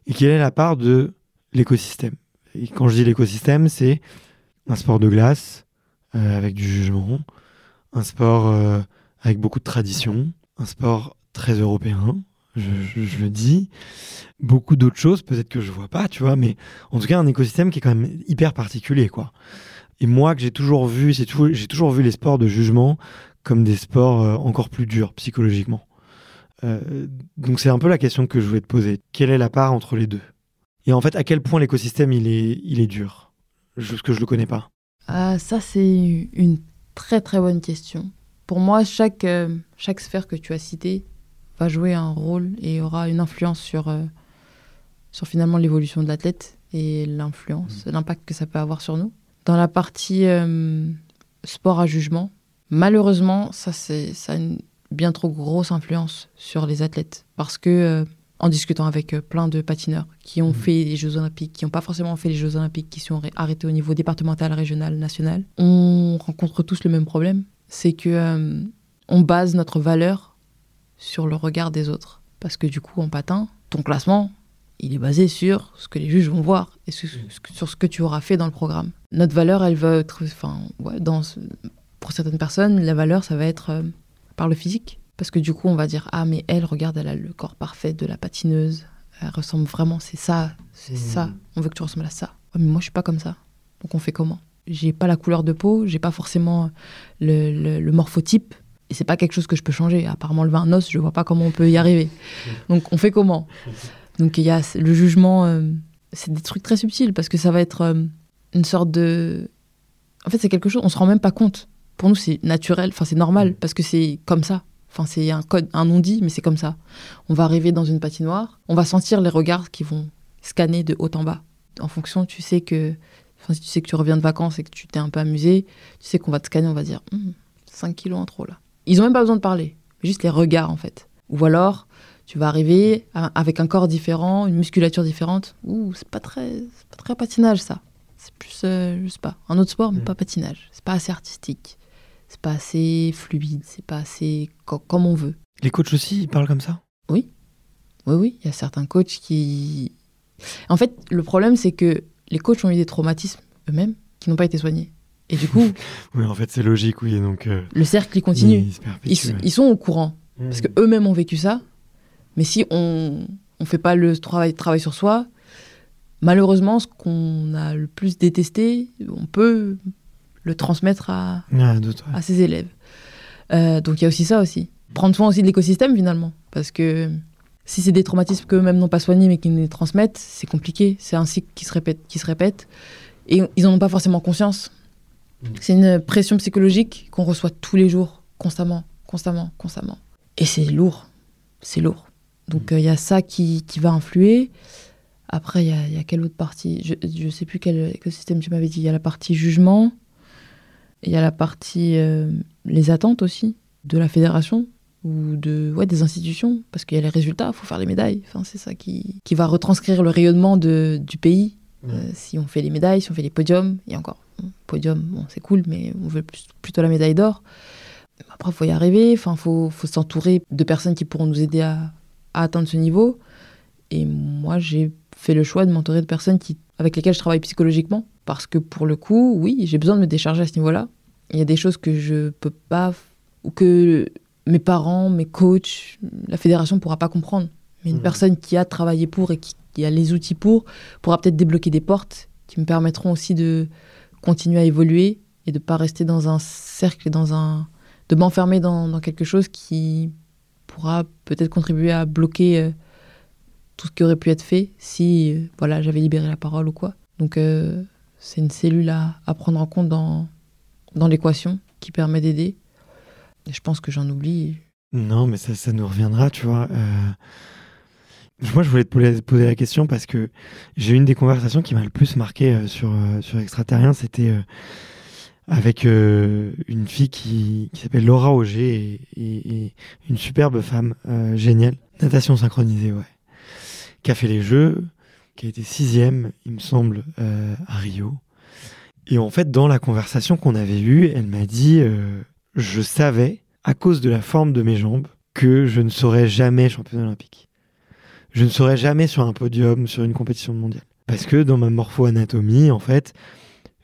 Et quelle est la part de l'écosystème Et quand je dis l'écosystème, c'est un sport de glace avec du jugement, un sport avec beaucoup de tradition, un sport très européen, je, le dis. Beaucoup d'autres choses, peut-être que je vois pas, tu vois, mais en tout cas, un écosystème qui est quand même hyper particulier, quoi. Et moi, que j'ai toujours vu, c'est toujours- j'ai toujours vu les sports de jugement comme des sports euh, encore plus durs psychologiquement. Euh, donc c'est un peu la question que je voulais te poser. Quelle est la part entre les deux? Et en fait, à quel point l'écosystème il est, il est dur? Juste que je le connais pas. Ah, ça, c'est une très très bonne question. Pour moi, chaque, euh, chaque sphère que tu as citée va jouer un rôle et aura une influence sur, euh, sur finalement l'évolution de l'athlète et l'influence, l'impact que ça peut avoir sur nous. Dans la partie euh, sport à jugement, malheureusement, ça, ça a une bien trop grosse influence sur les athlètes. Parce que, euh, en discutant avec plein de patineurs qui ont Mhm. fait les Jeux Olympiques, qui n'ont pas forcément fait les Jeux Olympiques, qui sont arrê- arrêtés au niveau départemental, régional, national, on rencontre tous le même problème. C'est que on base notre valeur sur le regard des autres. Parce que du coup, en patin, ton classement, il est basé sur ce que les juges vont voir et sur, sur ce que tu auras fait dans le programme. Notre valeur, elle va être, enfin, ouais, dans, pour certaines personnes, la valeur, ça va être euh, par le physique. Parce que du coup, on va dire, ah, mais elle, regarde, elle a le corps parfait de la patineuse. Elle ressemble vraiment, c'est ça, c'est ça. On veut que tu ressembles à ça. Ouais, mais moi, je suis pas comme ça. Donc, on fait comment? J'ai pas la couleur de peau, j'ai pas forcément le, le- le morphotype. Et c'est pas quelque chose que je peux changer. À part m'enlever un os, je vois pas comment on peut y arriver. Donc, on fait comment? Donc, il y a le jugement. euh, c'est des trucs très subtils parce que ça va être euh, une sorte de. En fait, c'est quelque chose, on se rend même pas compte. Pour nous, c'est naturel, enfin, c'est normal parce que c'est comme ça. Enfin, c'est un code, un non-dit, mais c'est comme ça. On va arriver dans une patinoire, on va sentir les regards qui vont scanner de haut en bas. En fonction, tu sais que. Enfin, si tu sais que tu reviens de vacances et que tu t'es un peu amusé, tu sais qu'on va te scanner, on va dire Hum, 5 kilos en trop là. Ils ont même pas besoin de parler, juste les regards en fait. Ou alors, tu vas arriver à- avec un corps différent, une musculature différente. Ouh, c'est pas très, pas très patinage ça. C'est plus, euh, je sais pas, un autre sport, mais Mm. pas patinage. C'est pas assez artistique. C'est pas assez fluide. C'est pas assez co- comme on veut. Les coachs aussi, ils parlent comme ça? Oui, oui, il y a certains coachs qui. En fait, le problème, c'est que les coachs ont eu des traumatismes eux-mêmes qui n'ont pas été soignés. Et du coup, Oui, en fait, c'est logique, oui. Donc, euh, le cercle, il continue. il se perpétue, Ils, ouais. ils sont au courant. Mm. Parce qu'eux-mêmes ont vécu ça. Mais si on ne fait pas le travail, travail sur soi, malheureusement, ce qu'on a le plus détesté, on peut le transmettre à, Ah, à ses élèves. Euh, donc il y a aussi ça aussi. Prendre soin aussi de l'écosystème finalement. Parce que si c'est des traumatismes qu'eux-mêmes n'ont pas soignés mais qu'ils nous les transmettent, c'est compliqué. C'est un cycle qui se répète. Qui se répète et ils n'en ont pas forcément conscience. Mm. C'est une pression psychologique qu'on reçoit tous les jours, constamment, constamment, constamment. Et c'est lourd. C'est lourd. Donc euh, il y a ça qui, qui va influer. Après, il y a, il y a quelle autre partie? Je ne sais plus quel écosystème tu m'avais dit. Il y a la partie jugement. Il y a la partie euh, les attentes aussi de la fédération ou de ouais, des institutions parce qu'il y a les résultats, il faut faire les médailles. Enfin, c'est ça qui, qui va retranscrire le rayonnement de, du pays. Euh, si on fait les médailles, si on fait les podiums, et encore, podium, bon, c'est cool, mais on veut plutôt la médaille d'or. Après, il faut y arriver, il faut, faut s'entourer de personnes qui pourront nous aider à, à atteindre ce niveau. Et moi, j'ai fait le choix de m'entourer de personnes qui, avec lesquelles je travaille psychologiquement. Parce que pour le coup, oui, j'ai besoin de me décharger à ce niveau-là. Il y a des choses que je peux pas, ou que mes parents, mes coachs, la fédération ne pourra pas comprendre. Mais une Mhm. personne qui a travaillé pour et qui, qui a les outils pour, pourra peut-être débloquer des portes qui me permettront aussi de continuer à évoluer et de pas rester dans un cercle dans un de m'enfermer dans, quelque chose qui pourra peut-être contribuer à bloquer euh, tout ce qui aurait pu être fait si euh, voilà j'avais libéré la parole ou quoi. Donc euh, c'est une cellule à, à prendre en compte dans, dans l'équation qui permet d'aider. Je pense que j'en oublie. Non, mais ça, ça nous reviendra, tu vois. Moi, je voulais te poser, la question parce que j'ai eu une des conversations qui m'a le plus marqué euh, sur, euh, sur Extraterrien. C'était euh, avec une fille qui, qui s'appelle Laura Auger et, une superbe femme géniale. Natation synchronisée, ouais. Qui a fait les Jeux, qui a été sixième, il me semble, à Rio. Et en fait, dans la conversation qu'on avait eue, elle m'a dit Je savais, à cause de la forme de mes jambes, que je ne serais jamais championne olympique. Je ne serais jamais sur un podium, sur une compétition mondiale. Parce que dans ma morpho-anatomie, en fait,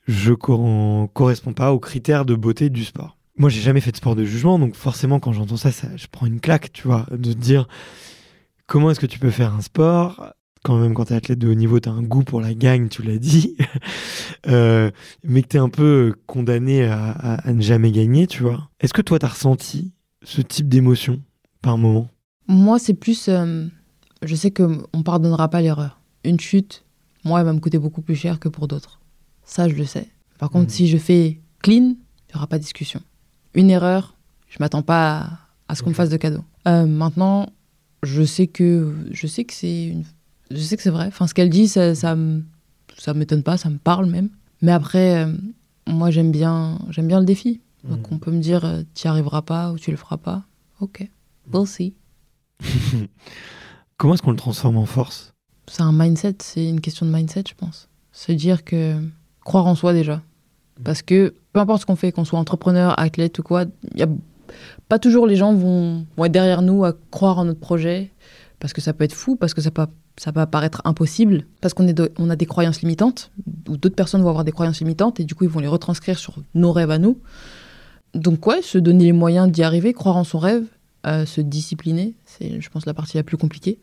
je ne correspond pas aux critères de beauté du sport. moi, j'ai jamais fait de sport de jugement, donc forcément, quand j'entends ça, je prends une claque, tu vois, de dire comment est-ce que tu peux faire un sport? Quand même quand t'es athlète de haut niveau, t'as un goût pour la gagne, tu l'as dit, euh, mais que t'es un peu condamné à ne jamais gagner, tu vois. Est-ce que toi, t'as ressenti ce type d'émotion par moment? Moi, c'est plus. euh, je sais qu'on ne pardonnera pas l'erreur. Une chute, moi, elle va me coûter beaucoup plus cher que pour d'autres. Ça, je le sais. Par contre, Mhm. si je fais clean, il n'y aura pas de discussion. Une erreur, je m'attends pas à, à ce qu'on me fasse de cadeau. Euh, maintenant, je sais que je sais que c'est une- je sais que c'est vrai. Enfin, ce qu'elle dit, ça, ça m'étonne pas, ça me parle même. Mais après, euh, moi, j'aime bien j'aime bien le défi. Donc, on peut me dire, euh, tu n'y arriveras pas ou tu le feras pas. Ok, we'll see. Comment est-ce qu'on le transforme en force? C'est un mindset, c'est une question de mindset, je pense. Se dire que croire en soi déjà. Parce que peu importe ce qu'on fait, qu'on soit entrepreneur, athlète ou quoi, y a pas toujours les gens vont, être derrière nous à croire en notre projet. Parce que ça peut être fou, parce que ça peut, ça peut paraître impossible, parce qu'on de- on a des croyances limitantes, ou d'autres personnes vont avoir des croyances limitantes, et du coup ils vont les retranscrire sur nos rêves à nous. Donc ouais, se donner les moyens d'y arriver, croire en son rêve, euh, se discipliner, c'est je pense la partie la plus compliquée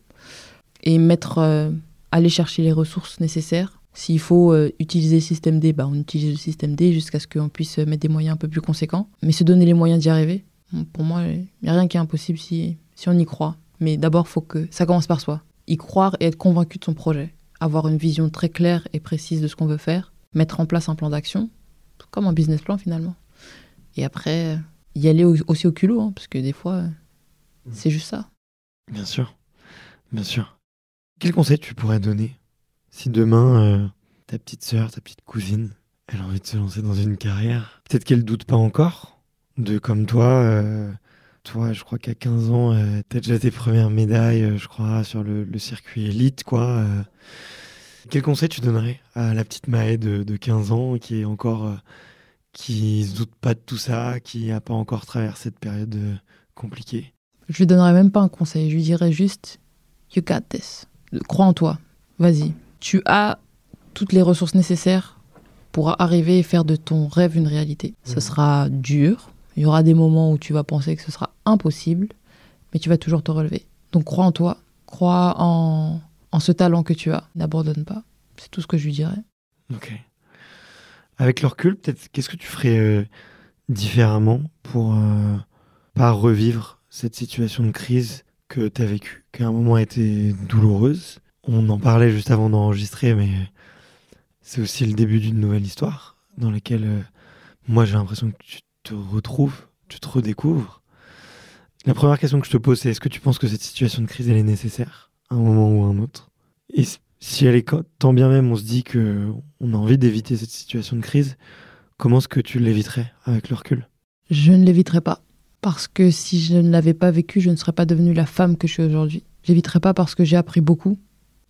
et mettre, euh, aller chercher les ressources nécessaires. S'il faut euh, utiliser le système D, bah, on utilise le système D jusqu'à ce qu'on puisse euh, mettre des moyens un peu plus conséquents. Mais se donner les moyens d'y arriver, bon, pour moi, il n'y a rien qui est impossible si, si on y croit. Mais d'abord, faut que ça commence par soi. Y croire et être convaincu de son projet. Avoir une vision très claire et précise de ce qu'on veut faire. Mettre en place un plan d'action, comme un business plan finalement. Et après, y aller au- aussi au culot, hein, parce que des fois, euh, c'est juste ça. Bien sûr, bien sûr. Quel conseil tu pourrais donner si demain euh, ta petite sœur, ta petite cousine, elle a envie de se lancer dans une carrière? Peut-être qu'elle doute pas encore de comme toi. euh, toi, je crois qu'à 15 ans, euh, t'as déjà tes premières médailles, euh, je crois, sur le, circuit élite, quoi. Quel conseil tu donnerais à la petite Maë de, de 15 ans qui est encore, qui se doute pas de tout ça, qui n'a pas encore traversé cette période compliquée Je lui donnerais même pas un conseil, je lui dirais juste You got this. Crois en toi. Vas-y. Tu as toutes les ressources nécessaires pour arriver et faire de ton rêve une réalité. Ce Mhm. sera dur. Il y aura des moments où tu vas penser que ce sera impossible, mais tu vas toujours te relever. Donc crois en toi, crois en, en ce talent que tu as. N'abandonne pas. C'est tout ce que je lui dirais. Ok. Avec le recul, peut-être, qu'est-ce que tu ferais euh, différemment pour euh, pas revivre cette situation de crise que tu as vécue, qui à un moment a été douloureuse On en parlait juste avant d'enregistrer, mais c'est aussi le début d'une nouvelle histoire dans laquelle euh, moi j'ai l'impression que tu te retrouves, tu te redécouvres. La première question que je te pose, c'est est-ce que tu penses que cette situation de crise, elle est nécessaire à un moment ou à un autre? Et si elle est tant bien même, on se dit que on a envie d'éviter cette situation de crise, comment est-ce que tu l'éviterais avec le recul? Je ne l'éviterai pas. Parce que si je ne l'avais pas vécu, je ne serais pas devenue la femme que je suis aujourd'hui. Je l'éviterai pas parce que j'ai appris beaucoup.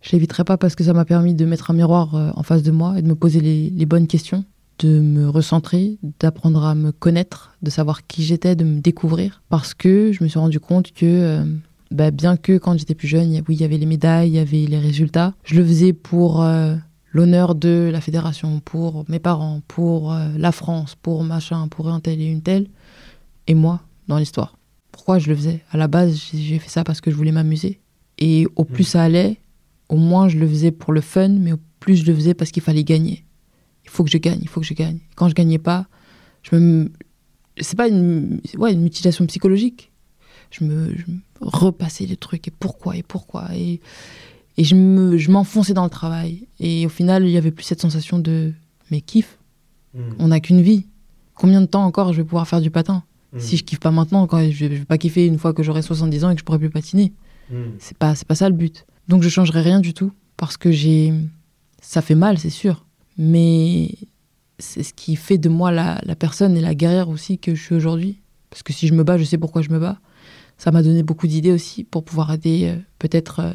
Je l'éviterai pas parce que ça m'a permis de mettre un miroir euh, en face de moi et de me poser les, bonnes questions, de me recentrer, d'apprendre à me connaître, de savoir qui j'étais, de me découvrir. Parce que je me suis rendu compte que, euh, bah, bien que quand j'étais plus jeune, oui, il y avait les médailles, il y avait les résultats, je le faisais pour euh, l'honneur de la fédération, pour mes parents, pour la France, pour machin, pour un tel et une telle. Et moi, dans l'histoire. Pourquoi je le faisais? À la base, j'ai fait ça parce que je voulais m'amuser. Et au plus ça allait, au moins je le faisais pour le fun, mais au plus je le faisais parce qu'il fallait gagner. Il faut que je gagne, il faut que je gagne. Quand je gagnais pas, je me. C'est pas une, ouais, une mutilation psychologique. Je me, je me repassais les trucs et pourquoi? Et pourquoi? Et, et je me- je m'enfonçais dans le travail. Et au final, il y avait plus cette sensation de. Mais kiff, on n'a qu'une vie. Combien de temps encore je vais pouvoir faire du patin? Si je kiffe pas maintenant, quand je, vais pas kiffer une fois que j'aurai 70 ans et que je pourrai plus patiner. C'est pas, c'est pas ça le but. Donc je changerai rien du tout parce que j'ai. Ça fait mal, c'est sûr. Mais c'est ce qui fait de moi la, la personne et la guerrière aussi que je suis aujourd'hui. Parce que si je me bats, je sais pourquoi je me bats. Ça m'a donné beaucoup d'idées aussi pour pouvoir aider euh, peut-être euh,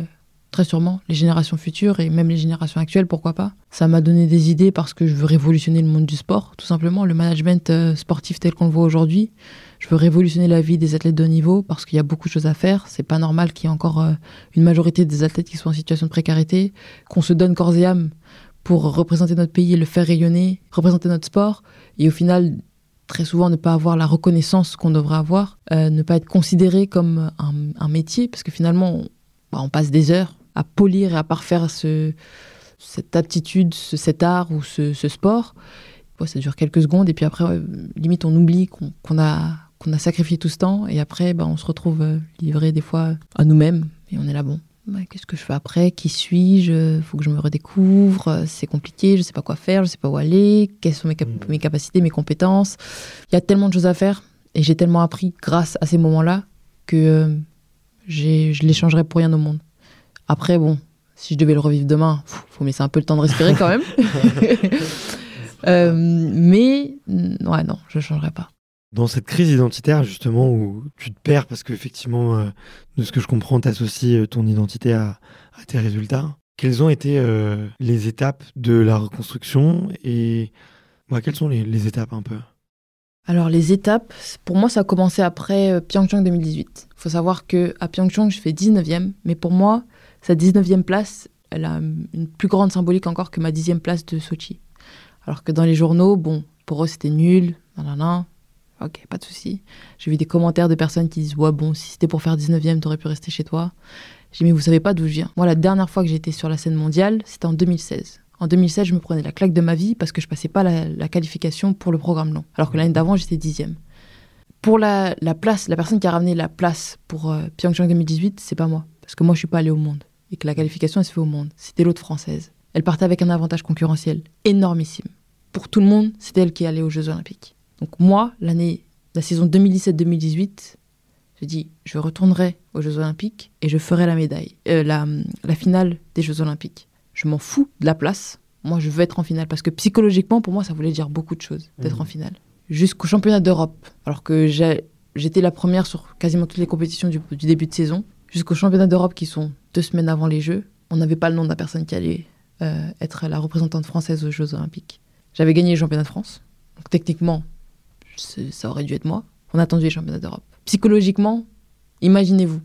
très sûrement les générations futures et même les générations actuelles, pourquoi pas. Ça m'a donné des idées parce que je veux révolutionner le monde du sport, tout simplement, le management euh, sportif tel qu'on le voit aujourd'hui. Je veux révolutionner la vie des athlètes de niveau parce qu'il y a beaucoup de choses à faire. C'est pas normal qu'il y ait encore euh, une majorité des athlètes qui sont en situation de précarité, qu'on se donne corps et âme pour représenter notre pays et le faire rayonner, représenter notre sport. Et au final, très souvent ne pas avoir la reconnaissance qu'on devrait avoir, euh, ne pas être considéré comme un, métier, parce que finalement, on, bah, on passe des heures à polir et à parfaire ce, cette aptitude, ce- cet art ou ce, sport. Ça dure quelques secondes et puis après, limite, on oublie qu'on a, qu'on a sacrifié tout ce temps et après, bah, on se retrouve euh, livré des fois à nous-mêmes et on est là, bon, bah, qu'est-ce que je fais après? Qui suis-je? Faut que je me redécouvre, euh, c'est compliqué, je sais pas quoi faire, je sais pas où aller, quelles sont mes, cap- Mhm. mes capacités, mes compétences? Il y a tellement de choses à faire et j'ai tellement appris grâce à ces moments-là que euh, je les changerais pour rien au monde. Après, bon, si je devais le revivre demain, pff, faut me laisser un peu le temps de respirer quand même. Euh, mais mm, ouais, non, je changerais pas. Dans cette crise identitaire, justement, où tu te perds parce qu'effectivement, euh, de ce que je comprends, tu associes ton identité à, tes résultats. Quelles ont été euh, les étapes de la reconstruction et ouais, quelles sont les, étapes un peu? Alors les étapes, pour moi ça a commencé après euh, Pyeongchang 2018. Il faut savoir que à Pyeongchang je fais 19e, mais pour moi cette 19e place, elle a une plus grande symbolique encore que ma 10e place de Sochi. Alors que dans les journaux, bon, pour eux c'était nul, nanana, ok, pas de souci. J'ai vu des commentaires de personnes qui disent ouais bon, si c'était pour faire 19e, t'aurais pu rester chez toi. J'ai dit mais vous savez pas d'où je viens. Moi la dernière fois que j'étais sur la scène mondiale, c'était en 2016. En 2016, je me prenais la claque de ma vie parce que je passais pas la, qualification pour le programme long. Alors que l'année d'avant, j'étais dixième. Pour la, la place, la personne qui a ramené la place pour euh, Pyeongchang 2018, c'est pas moi. Parce que moi, je suis pas allée au monde. Et que la qualification, elle se fait au monde. C'était l'autre française. Elle partait avec un avantage concurrentiel énormissime. Pour tout le monde, c'était elle qui allée aux Jeux Olympiques. Donc moi, l'année, la saison 2017-2018, j'ai dit, je retournerai aux Jeux Olympiques et je ferai la médaille, euh, la, la finale des Jeux Olympiques. Je m'en fous de la place. Moi, je veux être en finale parce que psychologiquement, pour moi, ça voulait dire beaucoup de choses d'être Mhm. en finale. Jusqu'au championnat d'Europe, alors que j'étais la première sur quasiment toutes les compétitions du, du début de saison, jusqu'au championnat d'Europe qui sont deux semaines avant les Jeux, on n'avait pas le nom de la personne qui allait euh, être la représentante française aux Jeux Olympiques. J'avais gagné les championnats de France, donc techniquement, ça aurait dû être moi. On a attendu les championnats d'Europe. Psychologiquement, imaginez-vous,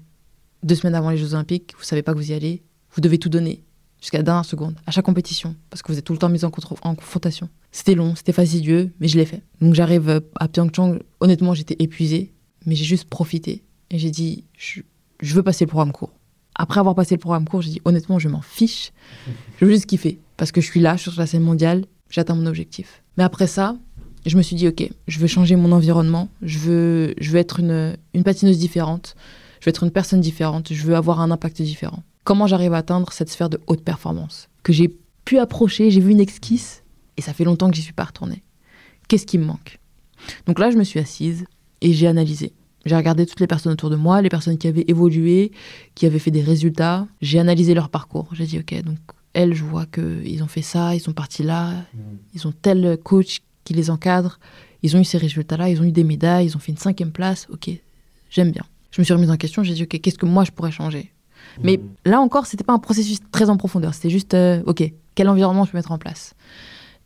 deux semaines avant les Jeux Olympiques, vous savez pas que vous y allez, vous devez tout donner jusqu'à la dernière seconde, à chaque compétition, parce que vous êtes tout le temps mis en, confrontation. C'était long, c'était fastidieux, mais je l'ai fait. Donc j'arrive euh, à Pyeongchang, honnêtement, j'étais épuisée, mais j'ai juste profité et j'ai dit, je, je veux passer le programme court. Après avoir passé le programme court, j'ai dit, honnêtement, je m'en fiche, je veux juste kiffer, parce que je suis là, je suis sur la scène mondiale, j'atteins mon objectif. Mais après ça, je me suis dit, ok, je veux changer mon environnement, je veux, je veux être une, une patineuse différente, je veux être une personne différente, je veux avoir un impact différent. Comment j'arrive à atteindre cette sphère de haute performance que j'ai pu approcher, j'ai vu une esquisse et ça fait longtemps que j'y suis pas retournée. Qu'est-ce qui me manque? Donc là, je me suis assise et j'ai analysé. J'ai regardé toutes les personnes autour de moi, les personnes qui avaient évolué, qui avaient fait des résultats. J'ai analysé leur parcours. J'ai dit, ok, donc elles, je vois qu'ils ont fait ça, ils sont partis là, ils ont tel coach qui les encadre, ils ont eu ces résultats-là, ils ont eu des médailles, ils ont fait une cinquième place, ok, j'aime bien. Je me suis remise en question, j'ai dit, ok, qu'est-ce que moi je pourrais changer? Mais là encore, c'était pas un processus très en profondeur, c'était juste, euh, ok, quel environnement je peux mettre en place?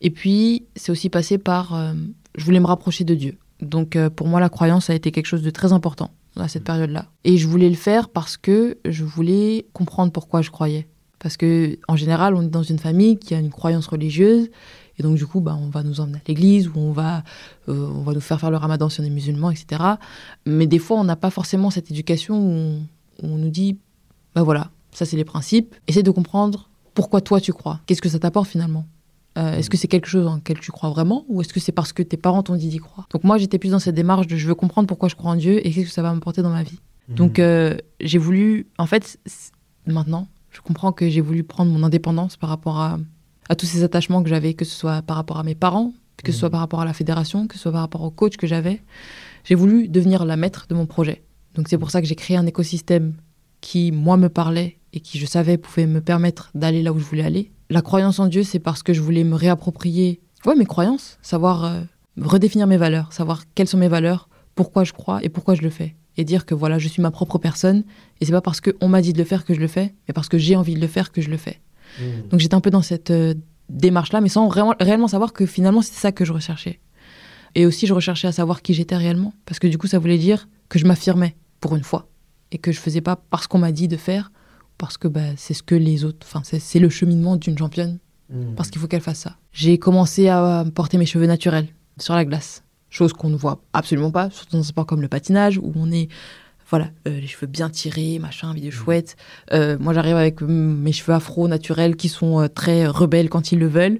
Et puis, c'est aussi passé par, euh, je voulais me rapprocher de Dieu. Donc, euh, pour moi, la croyance a été quelque chose de très important à cette période-là. Et je voulais le faire parce que je voulais comprendre pourquoi je croyais. Parce que, en général, on est dans une famille qui a une croyance religieuse. Et donc, du coup, bah, on va nous emmener à l'église ou on va, euh, on va nous faire faire le ramadan si on est musulman, etc. Mais des fois, on n'a pas forcément cette éducation où on, où on nous dit, bah voilà, ça c'est les principes. Essaie de comprendre pourquoi toi tu crois. Qu'est-ce que ça t'apporte finalement? Euh, Est-ce que c'est quelque chose en lequel tu crois vraiment ou est-ce que c'est parce que tes parents t'ont dit d'y croire? Donc moi, j'étais plus dans cette démarche de je veux comprendre pourquoi je crois en Dieu et qu'est-ce que ça va m'apporter dans ma vie. Donc euh, j'ai voulu, en fait, maintenant, je comprends que j'ai voulu prendre mon indépendance par rapport à, à tous ces attachements que j'avais, que ce soit par rapport à mes parents, que ce soit par rapport à la fédération, que ce soit par rapport au coach que j'avais. J'ai voulu devenir la maître de mon projet. Donc c'est pour ça que j'ai créé un écosystème qui, moi, me parlait et qui, je savais, pouvait me permettre d'aller là où je voulais aller. La croyance en Dieu, c'est parce que je voulais me réapproprier ouais, mes croyances, savoir euh, redéfinir mes valeurs, savoir quelles sont mes valeurs, pourquoi je crois et pourquoi je le fais. Et dire que voilà, je suis ma propre personne et c'est pas parce qu'on m'a dit de le faire que je le fais, mais parce que j'ai envie de le faire que je le fais. Donc j'étais un peu dans cette euh, démarche-là, mais sans vraiment, réellement savoir que finalement c'était ça que je recherchais. Et aussi je recherchais à savoir qui j'étais réellement, parce que du coup ça voulait dire que je m'affirmais pour une fois et que je faisais pas parce qu'on m'a dit de faire, parce que bah, c'est ce que les autres, enfin c'est c'est le cheminement d'une championne, parce qu'il faut qu'elle fasse ça. J'ai commencé à porter mes cheveux naturels sur la glace. chose qu'on ne voit absolument pas, surtout dans un sport comme le patinage, où on est, voilà, euh, les cheveux bien tirés, machin, vidéo chouette. Euh, moi, j'arrive avec mm, mes cheveux afro naturels qui sont euh, très rebelles quand ils le veulent.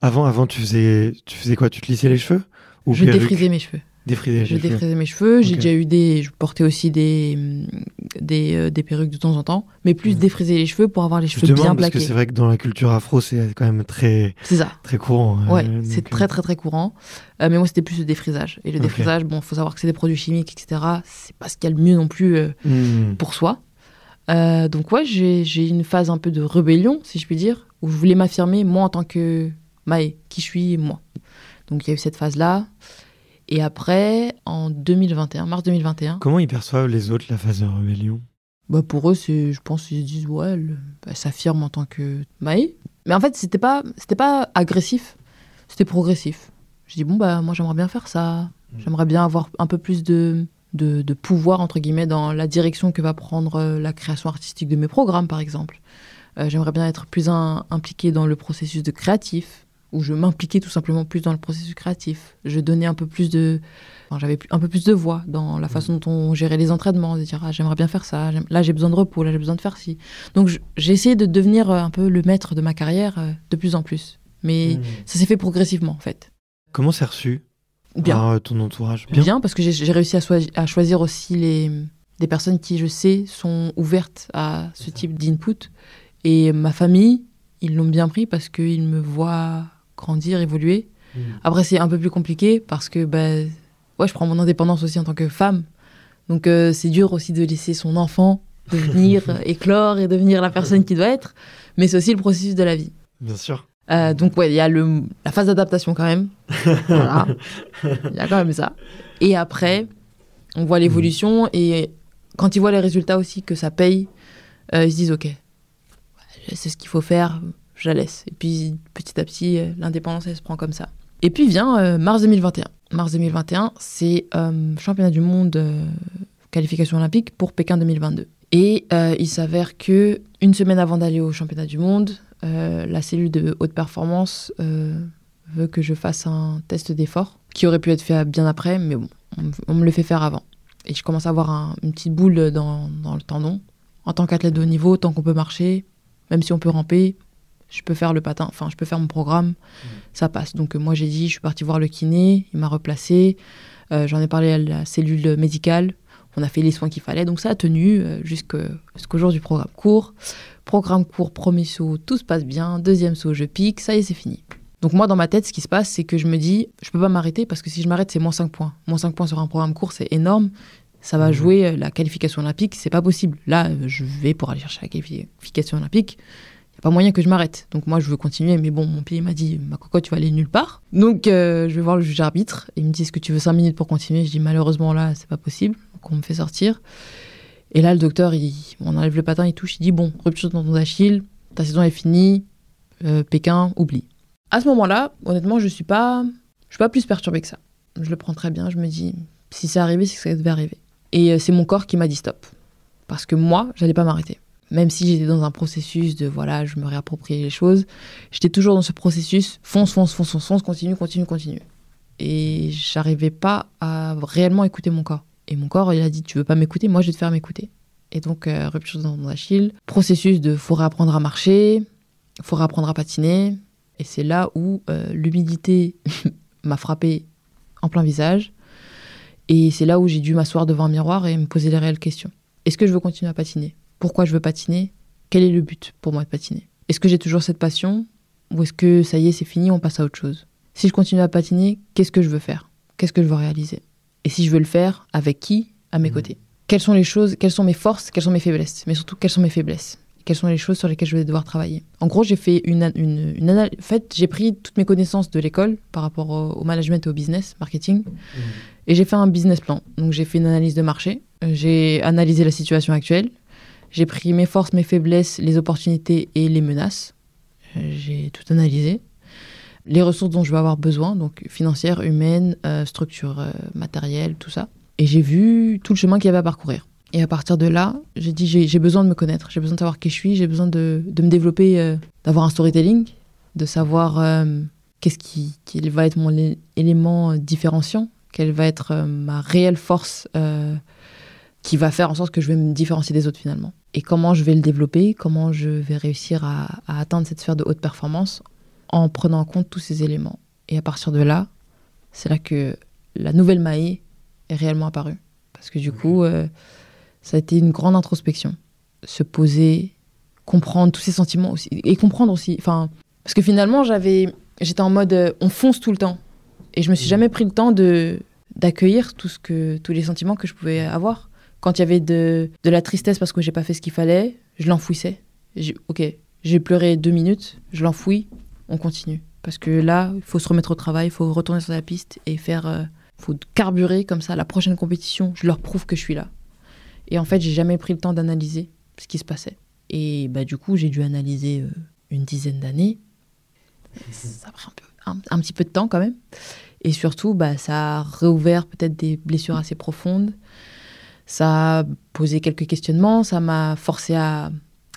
Avant, avant, tu faisais, tu faisais quoi? Tu te lissais les cheveux? Ou je défrisais mes cheveux. Je défrisais mes cheveux. J'ai déjà eu des. Je portais aussi des, mm, des, euh, des perruques de temps en temps, mais plus défriser les cheveux pour avoir les cheveux bien demande parce que plaqués. c'est vrai que dans la culture afro, c'est quand même très, C'est ça. très courant. euh, Ouais, c'est euh, très très très courant. Euh, mais moi, c'était plus le défrisage. Et le Ok. défrisage, bon, faut savoir que c'est des produits chimiques, etc. C'est pas ce qu'il y a le mieux non plus hmm. pour soi. Donc ouais, j'ai j'ai une phase un peu de rébellion, si je puis dire, où je voulais m'affirmer, moi, en tant que Maë, qui je suis, moi. Donc il y a eu cette phase-là. Et après, en 2021, mars 2021, Comment ils perçoivent les autres la phase de rébellion? Bah pour eux, c'est, je pense qu'ils se disent, ouais, elle, elle s'affirme en tant que Maë. Mais en fait, c'était pas, c'était pas agressif, c'était progressif. Je dis, bon, bah, moi, j'aimerais bien faire ça. J'aimerais bien avoir un peu plus de, de, de pouvoir, entre guillemets, dans la direction que va prendre euh, la création artistique de mes programmes, par exemple. Euh, j'aimerais bien être plus un- impliqué dans le processus de créatif, où je m'impliquais tout simplement plus dans le processus créatif. Je donnais un peu plus de. enfin, J'avais un peu plus de voix dans la façon dont on gérait les entraînements, de dire ah, j'aimerais bien faire ça, là j'ai besoin de repos, là j'ai besoin de faire ci. Donc j'ai essayé de devenir euh, un peu le maître de ma carrière euh, de plus en plus. Mais Hmm. ça s'est fait progressivement en fait. Comment c'est reçu? Bien. par euh, ton entourage? Bien, parce que j'ai- réussi à, à choisir aussi les, des personnes qui, je sais, sont ouvertes à ce type d'input. Et ma famille, ils l'ont bien pris parce qu'ils me voient grandir, évoluer. Hmm. Après, c'est un peu plus compliqué parce que bah, ouais, je prends mon indépendance aussi en tant que femme. Donc, euh, c'est dur aussi de laisser son enfant devenir, éclore et devenir la personne qu'il doit être. Mais c'est aussi le processus de la vie. Bien sûr. Euh, donc ouais, il y a le, la phase d'adaptation quand même. Voilà. Il y a quand même ça. Et après, on voit l'évolution et quand ils voient les résultats aussi que ça paye, euh, ils se disent ok, c'est ce qu'il faut faire, je la laisse. Et puis petit à petit, euh, l'indépendance elle se prend comme ça. Et puis vient euh, mars 2021. Mars 2021, c'est euh, championnat du monde qualification olympique pour Pékin 2022. Et il s'avère que une semaine avant d'aller au championnat du monde, la cellule de haute performance veut que je fasse un test d'effort qui aurait pu être fait bien après, mais bon, on, me- le fait faire avant. Et je commence à avoir un- une petite boule dans, dans le tendon. En tant qu'athlète de haut niveau, tant qu'on peut marcher, même si on peut ramper, je peux faire le patin, enfin je peux faire mon programme, ça passe. Donc euh, moi j'ai dit, je suis partie voir le kiné, il m'a replacé, Euh, j'en ai parlé à la cellule médicale, on a fait les soins qu'il fallait, donc ça a tenu euh, jusqu'au jour du programme court. Programme court, premier saut, tout se passe bien, deuxième saut, je pique, ça y est, c'est fini. Donc moi, dans ma tête, ce qui se passe, c'est que je me dis, je peux pas m'arrêter parce que si je m'arrête, c'est moins 5 points. Moins 5 points sur un programme court, c'est énorme. Ça va jouer euh, la qualification olympique, c'est pas possible. Là, je vais pour aller chercher la qualification olympique. Pas moyen que je m'arrête. Donc moi, je veux continuer, mais bon, mon pied m'a dit, ma coco, tu vas aller nulle part. Donc euh, je vais voir le juge arbitre. Il me dit, est-ce que tu veux 5 minutes pour continuer? Je dis, malheureusement, là, c'est pas possible. Donc on me fait sortir. Et là, le docteur, il, on enlève le patin, il touche, il dit, bon, rupture de tendon d'Achille, ta saison est finie, euh, Pékin, oublie. À ce moment-là, honnêtement, je suis pas, je suis pas plus perturbée que ça. Je le prends très bien. Je me dis, si c'est arrivé, c'est que ça devait arriver. Et euh, c'est mon corps qui m'a dit stop, parce que moi, j'allais pas m'arrêter. Même si j'étais dans un processus de voilà, je me réapproprie les choses, j'étais toujours dans ce processus fonce, fonce, fonce, fonce, continue, continue, continue. Et j'arrivais pas à réellement écouter mon corps. Et mon corps, il a dit, tu veux pas m'écouter, moi je vais te faire m'écouter. Et donc, euh, rupture de tendon processus de faut réapprendre à marcher, faut réapprendre à patiner. Et c'est là où euh, l'humidité m'a frappé en plein visage. Et c'est là où j'ai dû m'asseoir devant un miroir et me poser les réelles questions. Est-ce que je veux continuer à patiner? Pourquoi je veux patiner Quel est le but pour moi de patiner? Est-ce que j'ai toujours cette passion Ou est-ce que ça y est, c'est fini, on passe à autre chose? Si je continue à patiner, qu'est-ce que je veux faire? Qu'est-ce que je veux réaliser? Et si je veux le faire, avec qui? À mes côtés. Quelles sont les choses Quelles sont mes forces Quelles sont mes faiblesses? Mais surtout, quelles sont mes faiblesses? Quelles sont les choses sur lesquelles je vais devoir travailler? En gros, j'ai fait une, une, une analyse. En fait, j'ai pris toutes mes connaissances de l'école par rapport au, au management et au business, marketing, et j'ai fait un business plan. Donc, j'ai fait une analyse de marché, euh, j'ai analysé la situation actuelle, j'ai pris mes forces, mes faiblesses, les opportunités et les menaces. Euh, J'ai tout analysé. Les ressources dont je vais avoir besoin, donc financières, humaines, euh, structure euh, tout ça. Et j'ai vu tout le chemin qu'il y avait à parcourir. Et à partir de là, j'ai dit j'ai besoin de me connaître, j'ai besoin de savoir qui je suis, j'ai besoin de, de me développer, euh, d'avoir un storytelling, de savoir euh, qu'est-ce qui, quel va être mon élément différenciant, quelle va être ma réelle force qui va faire en sorte que je vais me différencier des autres finalement. Et comment je vais le développer, comment je vais réussir à, à atteindre cette sphère de haute performance en prenant en compte tous ces éléments. Et à partir de là, c'est là que la nouvelle Maë est réellement apparue. Parce que du coup, euh, ça a été une grande introspection. Se poser, comprendre tous ces sentiments aussi. Et comprendre aussi. Enfin, parce que finalement, j'avais, j'étais en mode euh, on fonce tout le temps. Et je me suis jamais pris le temps de d'accueillir tout ce que tous les sentiments que je pouvais avoir. Quand il y avait de, de la tristesse parce que j'ai pas fait ce qu'il fallait, je l'enfouissais. Ok, j'ai pleuré deux minutes, je l'enfouis, on continue. Parce que là, il faut se remettre au travail, il faut retourner sur la piste et faire. euh, faut carburer comme ça. La prochaine compétition, je leur prouve que je suis là. Et en fait, j'ai jamais pris le temps d'analyser ce qui se passait. Et bah, du coup, j'ai dû analyser euh, une dizaine d'années. Ça a pris un petit peu de temps quand même. Et surtout, bah, ça a réouvert peut-être des blessures assez profondes. Ça a posé quelques questionnements. Ça m'a forcé à,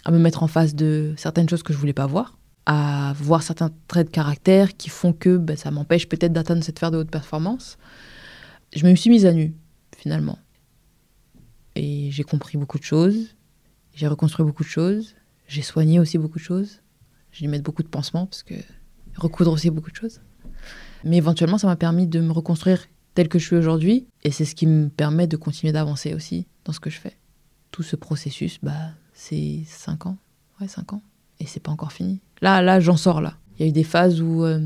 me mettre en face de certaines choses que je voulais pas voir, à voir certains traits de caractère qui font que bah, ça m'empêche peut-être d'atteindre cette sphère de haute performance. Je me suis mise à nu, finalement. Et j'ai compris beaucoup de choses. J'ai reconstruit beaucoup de choses. J'ai soigné aussi beaucoup de choses. J'ai dû mettre beaucoup de pansements parce que recoudre aussi beaucoup de choses. Mais éventuellement, ça m'a permis de me reconstruire tel que je suis aujourd'hui. Et c'est ce qui me permet de continuer d'avancer aussi dans ce que je fais. Tout ce processus, bah, c'est 5 ans. Ouais, 5 ans. Et c'est pas encore fini. Là, là, j'en sors là. Il y a eu des phases où euh,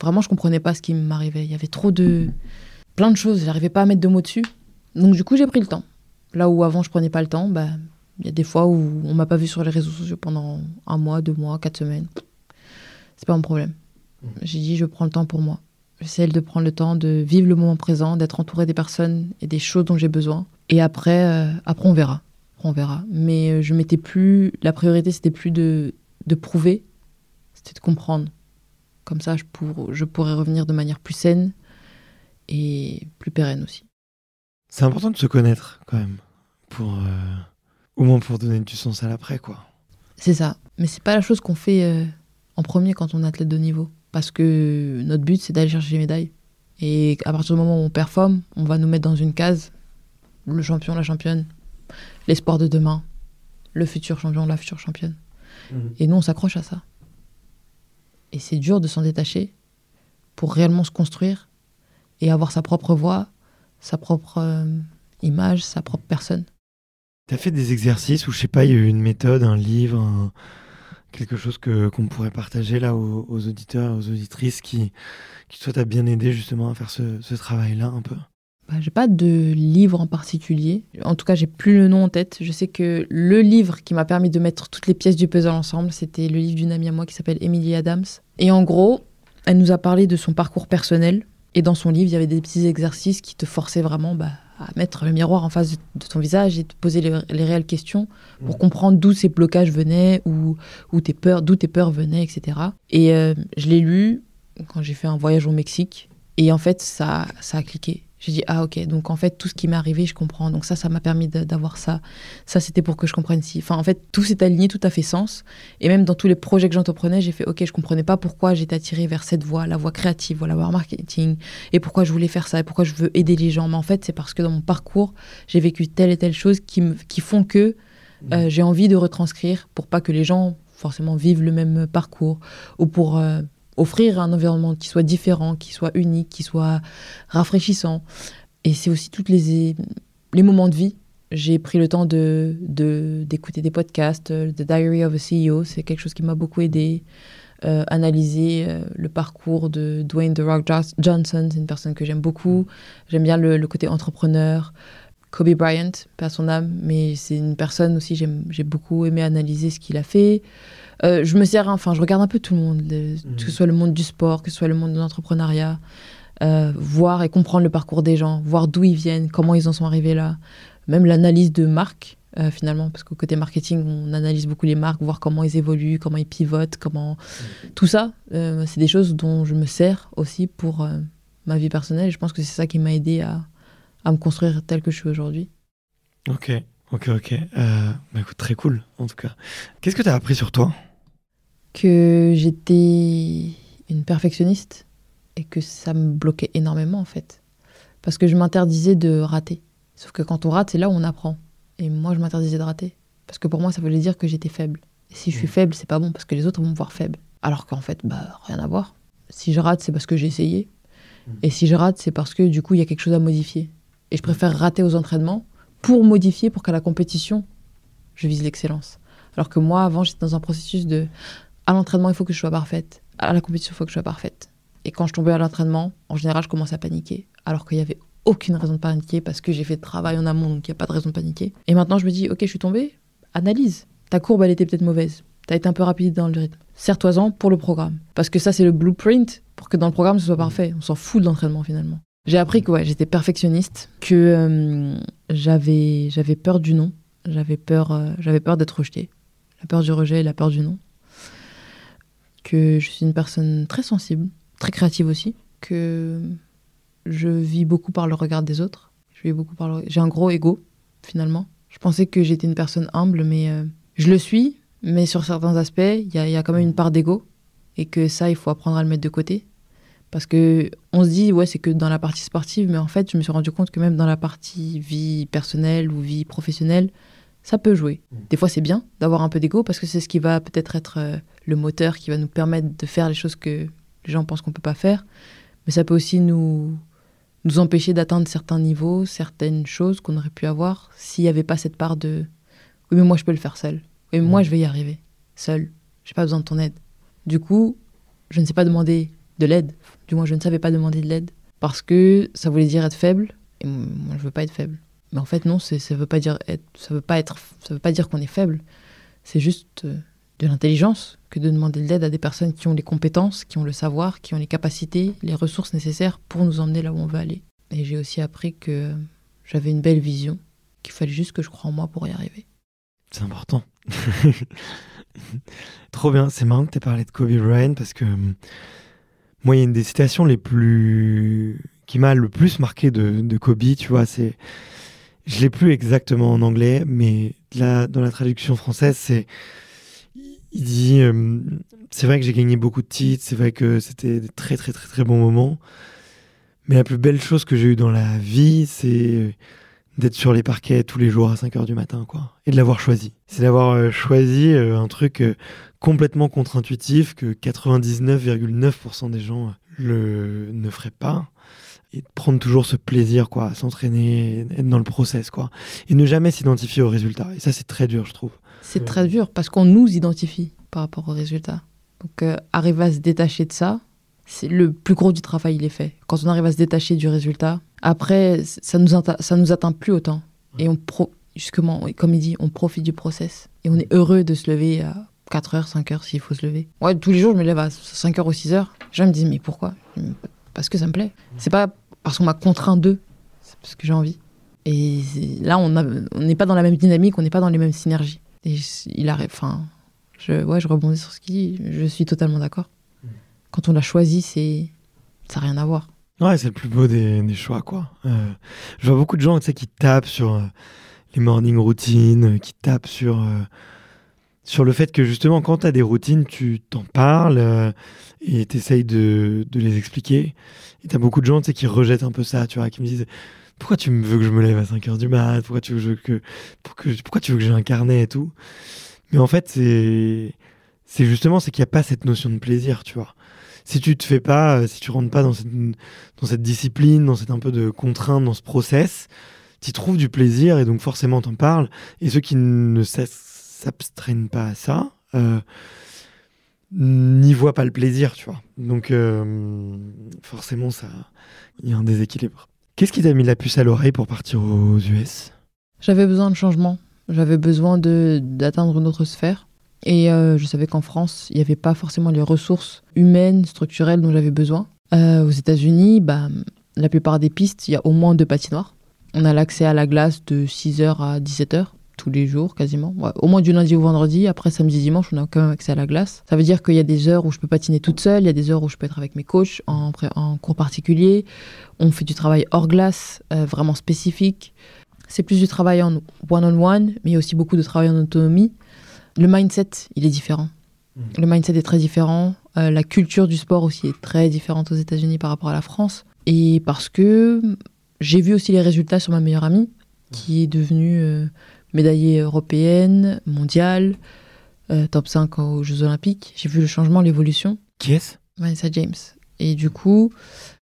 vraiment je comprenais pas ce qui m'arrivait. Il y avait trop de. plein de choses. J'arrivais pas à mettre de mots dessus. Donc, du coup, j'ai pris le temps. Là où avant je prenais pas le temps, bah, il y a des fois où on m'a pas vu sur les réseaux sociaux pendant un mois, deux mois, quatre semaines. C'est pas mon problème. J'ai dit, je prends le temps pour moi. J'essaie de prendre le temps de vivre le moment présent, d'être entouré des personnes et des choses dont j'ai besoin. Et après, euh, après on verra. Après, on verra. Mais euh, je mettais plus. La priorité, c'était plus de, de prouver, c'était de comprendre. Comme ça, je, pour, je pourrais revenir de manière plus saine et plus pérenne aussi. C'est important de se connaître quand même. Pour, euh, au moins pour donner du sens à l'après, quoi. C'est ça. Mais c'est pas la chose qu'on fait euh, en premier quand on est athlète de niveau. Parce que notre but, c'est d'aller chercher les médailles. Et à partir du moment où on performe, on va nous mettre dans une case. Le champion, la championne, l'espoir de demain, le futur champion, la future championne. Et nous, on s'accroche à ça. Et c'est dur de s'en détacher pour réellement se construire et avoir sa propre voix, sa propre euh, image, sa propre personne. T'as fait des exercices où, je sais pas, il y a eu une méthode, un livre, un- quelque chose que qu'on pourrait partager là aux, aux auditeurs, aux auditrices qui, qui bien aidé justement à faire ce, ce travail-là un peu? Bah, j'ai pas de livre en particulier. En tout cas, j'ai plus le nom en tête. Je sais que le livre qui m'a permis de mettre toutes les pièces du puzzle ensemble, c'était le livre d'une amie à moi qui s'appelle Emily Adams. Et en gros, elle nous a parlé de son parcours personnel. Et dans son livre, il y avait des petits exercices qui te forçaient vraiment bah, à mettre le miroir en face de, ton visage et te poser les, les réelles questions pour comprendre d'où ces blocages venaient, ou où tes peurs, d'où tes peurs venaient, etc. Et euh, je l'ai lu quand j'ai fait un voyage au Mexique. Et en fait, ça, ça a cliqué. J'ai dit, ah ok, donc en fait, tout ce qui m'est arrivé, je comprends. Donc ça, ça m'a permis d'avoir ça. Ça, c'était pour que je comprenne si. Enfin, en fait, tout s'est aligné, tout a fait sens. Et même dans tous les projets que j'entreprenais, j'ai fait, ok, je comprenais pas pourquoi j'étais attirée vers cette voie, la voie créative, la voie marketing, et pourquoi je voulais faire ça, et pourquoi je veux aider les gens. Mais en fait, c'est parce que dans mon parcours, j'ai vécu telle et telle chose qui, me, qui font que euh, j'ai envie de retranscrire pour pas que les gens forcément vivent le même parcours ou pour euh, offrir un environnement qui soit différent, qui soit unique, qui soit rafraîchissant. Et c'est aussi tous les, les moments de vie. J'ai pris le temps de de- d'écouter des podcasts. euh, The Diary of a CEO, c'est quelque chose qui m'a beaucoup aidé. Euh, analyser euh, le parcours de Dwayne The Rock Johnson, c'est une personne que j'aime beaucoup. J'aime bien le côté entrepreneur. Kobe Bryant, pas son âme, mais c'est une personne aussi, j'ai beaucoup aimé analyser ce qu'il a fait. Euh, je me sers, enfin, je regarde un peu tout le monde, le- que ce soit le monde du sport, que ce soit le monde de l'entrepreneuriat, euh, voir et comprendre le parcours des gens, voir d'où ils viennent, comment ils en sont arrivés là, même l'analyse de marques, euh, finalement, parce qu'au côté marketing, on analyse beaucoup les marques, voir comment ils évoluent, comment ils pivotent, comment. Tout ça, euh, c'est des choses dont je me sers aussi pour ma vie personnelle. Et je pense que c'est ça qui m'a aidé à, à me construire tel que je suis aujourd'hui. Ok, ok, ok. Euh, bah écoute, très cool, en tout cas. Qu'est-ce que tu as appris sur toi? Que j'étais une perfectionniste et que ça me bloquait énormément en fait. Parce que je m'interdisais de rater. Sauf que quand on rate, c'est là où on apprend. Et moi, je m'interdisais de rater. Parce que pour moi, ça voulait dire que j'étais faible. Et si je suis faible, c'est pas bon parce que les autres vont me voir faible. Alors qu'en fait, bah, rien à voir. Si je rate, c'est parce que j'ai essayé. Et si je rate, c'est parce que du coup, il y a quelque chose à modifier. Et je préfère rater aux entraînements pour modifier, pour qu'à la compétition, je vise l'excellence. Alors que moi, avant, j'étais dans un processus de à l'entraînement, il faut que je sois parfaite. À la compétition, il faut que je sois parfaite. Et quand je tombais à l'entraînement, en général, je commençais à paniquer. Alors qu'il n'y avait aucune raison de paniquer parce que j'ai fait de travail en amont, donc il n'y a pas de raison de paniquer. Et maintenant, je me dis, ok, je suis tombée, analyse. Ta courbe, elle était peut-être mauvaise. Tu as été un peu rapide dans le rythme. Serre-toi-en pour le programme. Parce que ça, c'est le blueprint pour que dans le programme, ce soit parfait. On s'en fout de l'entraînement finalement. J'ai appris que ouais, j'étais perfectionniste, que euh, j'avais j'avais peur du non, j'avais peur, euh, j'avais peur d'être rejetée, la peur du rejet et la peur du non. Que je suis une personne très sensible, très créative aussi, que je vis beaucoup par le regard des autres. Je vis beaucoup par le... J'ai un gros ego finalement. Je pensais que j'étais une personne humble, mais euh, je le suis. Mais sur certains aspects, il y, y a quand même une part d'ego et que ça, il faut apprendre à le mettre de côté. Parce que on se dit, ouais, c'est que dans la partie sportive, mais en fait, je me suis rendu compte que même dans la partie vie personnelle ou vie professionnelle, ça peut jouer. Des fois, c'est bien d'avoir un peu d'ego parce que c'est ce qui va peut-être être euh, le moteur qui va nous permettre de faire les choses que les gens pensent qu'on peut pas faire. Mais ça peut aussi nous, nous empêcher d'atteindre certains niveaux, certaines choses qu'on aurait pu avoir s'il n'y avait pas cette part de oui, mais moi, je peux le faire seul. Oui, mais moi, je vais y arriver seul. J'ai pas besoin de ton aide. Du coup, je ne sais pas demander de l'aide. Du moins, je ne savais pas demander de l'aide parce que ça voulait dire être faible. Et moi, je veux pas être faible. Mais en fait, non, ça veut veut pas veut pas dire qu'on est faible. C'est juste euh, de l'intelligence que de demander de l'aide à des personnes qui ont les compétences, qui ont le savoir, qui ont les capacités, les ressources nécessaires pour nous emmener là où on veut aller. Et j'ai aussi appris que j'avais une belle vision, qu'il fallait juste que je croie en moi pour y arriver. C'est important. Trop bien. C'est marrant que tu parlé de Kobe Bryant parce que hum, moi, il y a une des citations les plus. qui m'a le plus marqué de, Kobe, tu vois. c'est Je l'ai plus exactement en anglais, mais là, dans la traduction française, c'est. Il dit hum, C'est vrai que j'ai gagné beaucoup de titres, c'est vrai que c'était des très, très, très, très bons moments. Mais la plus belle chose que j'ai eue dans la vie, c'est d'être sur les parquets tous les jours à 5 heures du matin, quoi. Et de l'avoir choisi. C'est d'avoir euh, choisi euh, un truc euh, complètement contre-intuitif que 99,9% des gens le, ne feraient pas. Et de prendre toujours ce plaisir, quoi, à s'entraîner, être dans le process, quoi. Et ne jamais s'identifier au résultat. Et ça, c'est très dur, je trouve. C'est très dur parce qu'on nous identifie par rapport aux résultats. Donc, euh, arriver à se détacher de ça, c'est le plus gros du travail, il est fait. Quand on arrive à se détacher du résultat, après, ça nous, ça nous atteint plus autant. Et on pro justement, comme il dit, on profite du process. Et on est heureux de se lever à 4 heures, 5 heures s'il faut se lever. Ouais, tous les jours, je me lève à 5 heures ou 6 heures. Les gens me disent, mais pourquoi? Parce que ça me plaît. C'est pas parce qu'on m'a contraint d'eux, c'est parce que j'ai envie. Et là, on a- on n'est pas dans la même dynamique, on n'est pas dans les mêmes synergies. Et il arrive, enfin, je, ouais, je rebondis sur ce qu'il dit. Je suis totalement d'accord. Quand on l'a choisi, c'est, ça n'a rien à voir. Ouais, c'est le plus beau des, choix, quoi. Euh, je vois beaucoup de gens, tu sais, qui tapent sur euh, les morning routines, euh, qui tapent sur, sur le fait que justement, quand tu as des routines, tu t'en parles et tu essayes de, de les expliquer. Et tu as beaucoup de gens, tu sais, qui rejettent un peu ça, tu vois, qui me disent Pourquoi tu veux que je me lève à 5 heures du mat? Pourquoi tu, veux que, pour pourquoi tu veux que j'ai un carnet et tout? Mais en fait, c'est c'est justement c'est qu'il n'y a pas cette notion de plaisir, tu vois si tu te fais pas, euh, si tu rentres pas dans cette, discipline, dans cette un peu de contrainte, dans ce process, tu trouves du plaisir et donc forcément t'en parles. Et ceux qui ne s'abstraignent pas à ça, euh, n'y voient pas le plaisir, tu vois. Donc euh, forcément, ça, il y a un déséquilibre. Qu'est-ce qui t'a mis la puce à l'oreille pour partir aux US J'avais besoin de changement. J'avais besoin d'atteindre une autre sphère. Et euh, je savais qu'en France, il n'y avait pas forcément les ressources humaines, structurelles dont j'avais besoin. Euh, aux États-Unis, bah, la plupart des pistes, il y a au moins deux patinoires. On a l'accès à la glace de 6h à 17h tous les jours quasiment. Au moins du lundi au vendredi. Après samedi, dimanche, on a quand même accès à la glace. Ça veut dire qu'il y a des heures où je peux patiner toute seule, il y a des heures où je peux être avec mes coachs en, cours particulier. On fait du travail hors glace, euh, vraiment spécifique. C'est plus du travail en one-on-one, mais il y a aussi beaucoup de travail en autonomie. Le mindset, il est différent. Le mindset est très différent. Euh, la culture du sport aussi est très différente aux États-Unis par rapport à la France. Et parce que j'ai vu aussi les résultats sur ma meilleure amie, qui est devenue euh, médaillée européenne, mondiale, euh, top 5 aux Jeux Olympiques. J'ai vu le changement, l'évolution. Qui est-ce? Vanessa James. Et du coup,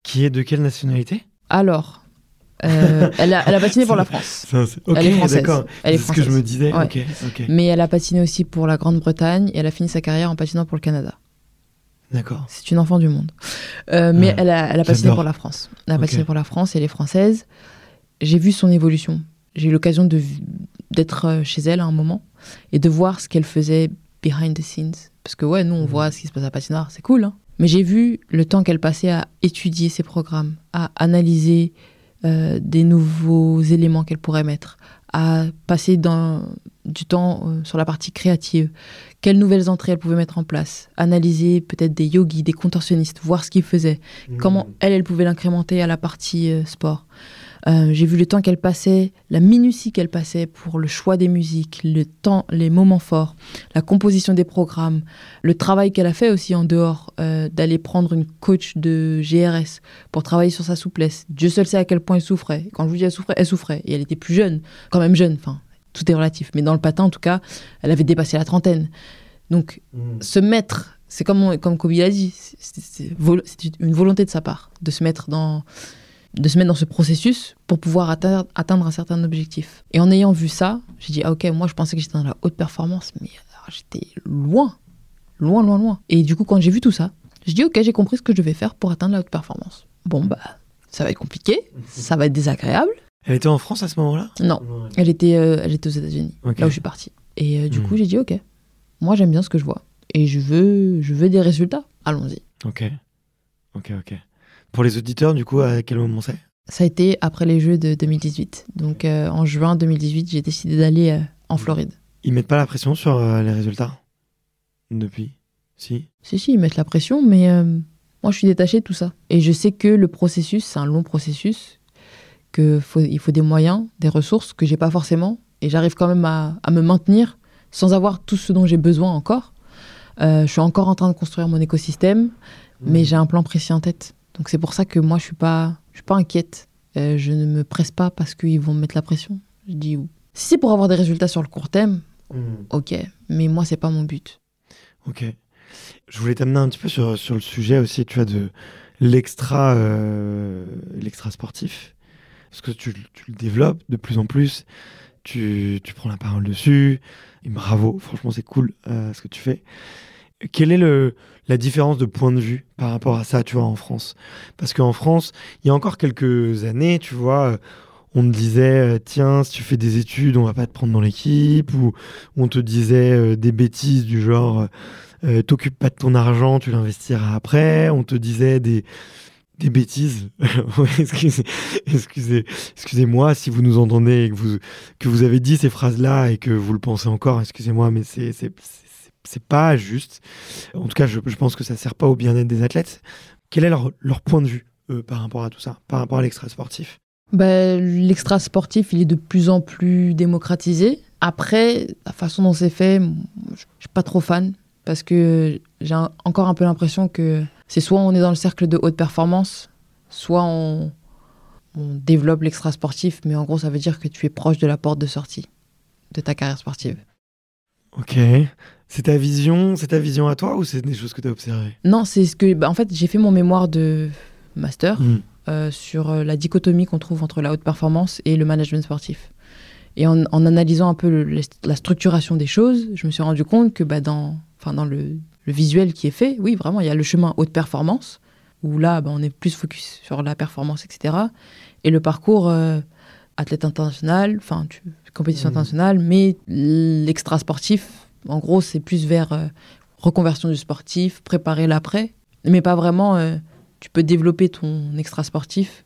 Qui est de quelle nationalité? alors, euh, elle, a, elle a patiné pour la France. Ça, Elle est française. Elle est ce que je me disais. Ouais. Mais elle a patiné aussi pour la Grande-Bretagne et elle a fini sa carrière en patinant pour le Canada. D'accord. C'est une enfant du monde. Euh, mais Ouais, elle a, elle a patiné pour la France. Elle a patiné pour la France et elle est française. J'ai vu son évolution. J'ai eu l'occasion d'être euh, chez elle à un moment et de voir ce qu'elle faisait behind the scenes. Parce que ouais, nous on voit ce qui se passe à patinoire, c'est cool. hein. Mais j'ai vu le temps qu'elle passait à étudier ses programmes, à analyser euh, des nouveaux éléments qu'elle pourrait mettre, à passer dans, du temps euh, sur la partie créative, quelles nouvelles entrées elle pouvait mettre en place, analyser peut-être des yogis, des contorsionnistes, voir ce qu'ils faisaient, comment elle, elle pouvait l'incrémenter à la partie euh, sport. Euh, J'ai vu le temps qu'elle passait, la minutie qu'elle passait pour le choix des musiques, le temps, les moments forts, la composition des programmes, le travail qu'elle a fait aussi en dehors, euh, d'aller prendre une coach de GRS pour travailler sur sa souplesse. Dieu seul sait à quel point elle souffrait. Quand je vous dis elle souffrait, elle souffrait. Et elle était plus jeune, quand même jeune, enfin, tout est relatif. Mais dans le patin, en tout cas, elle avait dépassé la trentaine. Donc, se mettre, c'est comme, comme Kobe l'a dit, c'est une volonté de sa part de se mettre dans, de se mettre dans ce processus pour pouvoir atteindre, atteindre un certain objectif. Et en ayant vu ça, j'ai dit, ah ok, moi je pensais que j'étais dans la haute performance, mais j'étais loin, loin, loin, loin. Et du coup, quand j'ai vu tout ça, j'ai dit, ok, j'ai compris ce que je devais faire pour atteindre la haute performance. Bon, bah, ça va être compliqué, ça va être désagréable. Elle était en France à ce moment-là? Non, elle était, euh, elle était aux États-Unis, là où je suis partie. Et euh, du Hmm. coup, j'ai dit, ok, moi j'aime bien ce que je vois. Et je veux, je veux des résultats. Allons-y. Ok. Ok, ok. Pour les auditeurs, du coup, à quel moment c'est? Ça a été après les Jeux de 2018. Donc euh, en juin 2018, j'ai décidé d'aller euh, en Floride. Ils mettent pas la pression sur euh, les résultats? Depuis? Si? Si, si, ils mettent la pression, mais moi je suis détachée de tout ça. Et je sais que le processus, c'est un long processus, qu'il faut, il faut des moyens, des ressources que j'ai pas forcément. Et j'arrive quand même à, à me maintenir sans avoir tout ce dont j'ai besoin encore. Euh, je suis encore en train de construire mon écosystème, mais j'ai un plan précis en tête. Donc c'est pour ça que moi je suis pas, je suis pas inquiète. Euh, je ne me presse pas parce qu'ils vont me mettre la pression. Je dis si c'est pour avoir des résultats sur le court terme, ok. Mais moi c'est pas mon but. Ok. Je voulais t'amener un petit peu sur, sur le sujet aussi, tu vois, de l'extra euh, l'extra sportif. Parce que tu, tu le développes de plus en plus. Tu, tu prends la parole dessus. Et bravo, franchement, c'est cool euh, ce que tu fais. Quelle est le, la différence de point de vue par rapport à ça, tu vois, en France? Parce qu'en France, il y a encore quelques années, tu vois, euh, on te disait, euh, tiens, si tu fais des études, on va pas te prendre dans l'équipe, ou on te disait euh, des bêtises du genre, euh, t'occupes pas de ton argent, tu l'investiras après, on te disait des, des bêtises. Excusez, excusez, excusez-moi si vous nous entendez et que vous, que vous avez dit ces phrases-là et que vous le pensez encore, excusez-moi, mais c'est, c'est, pas juste. En tout cas, je, je pense que ça sert pas au bien-être des athlètes. Quel est leur, leur point de vue euh, par rapport à tout ça, par rapport à l'extra sportif Bah, L'extra sportif, il est de plus en plus démocratisé. Après, la façon dont c'est fait, je suis pas trop fan parce que j'ai encore un peu l'impression que c'est soit on est dans le cercle de haute performance, soit on, on développe l'extra sportif, mais en gros, ça veut dire que tu es proche de la porte de sortie de ta carrière sportive. Ok. C'est ta vision, c'est ta vision à toi ou c'est des choses que tu as observées? Non, c'est ce que. bah, en fait, j'ai fait mon mémoire de master. Hmm. euh, sur euh, la dichotomie qu'on trouve entre la haute performance et le management sportif. Et en, en analysant un peu le- la structuration des choses, je me suis rendu compte que bah, dans, enfin, dans le, le visuel qui est fait, oui, vraiment, il y a le chemin haute performance, où là, bah, on est plus focus sur la performance, etc. Et le parcours euh, athlète international, enfin, compétition Mhm. internationale, mais l'extra sportif, en gros, c'est plus vers euh, reconversion du sportif, préparer l'après, mais pas vraiment. euh, tu peux développer ton extra sportif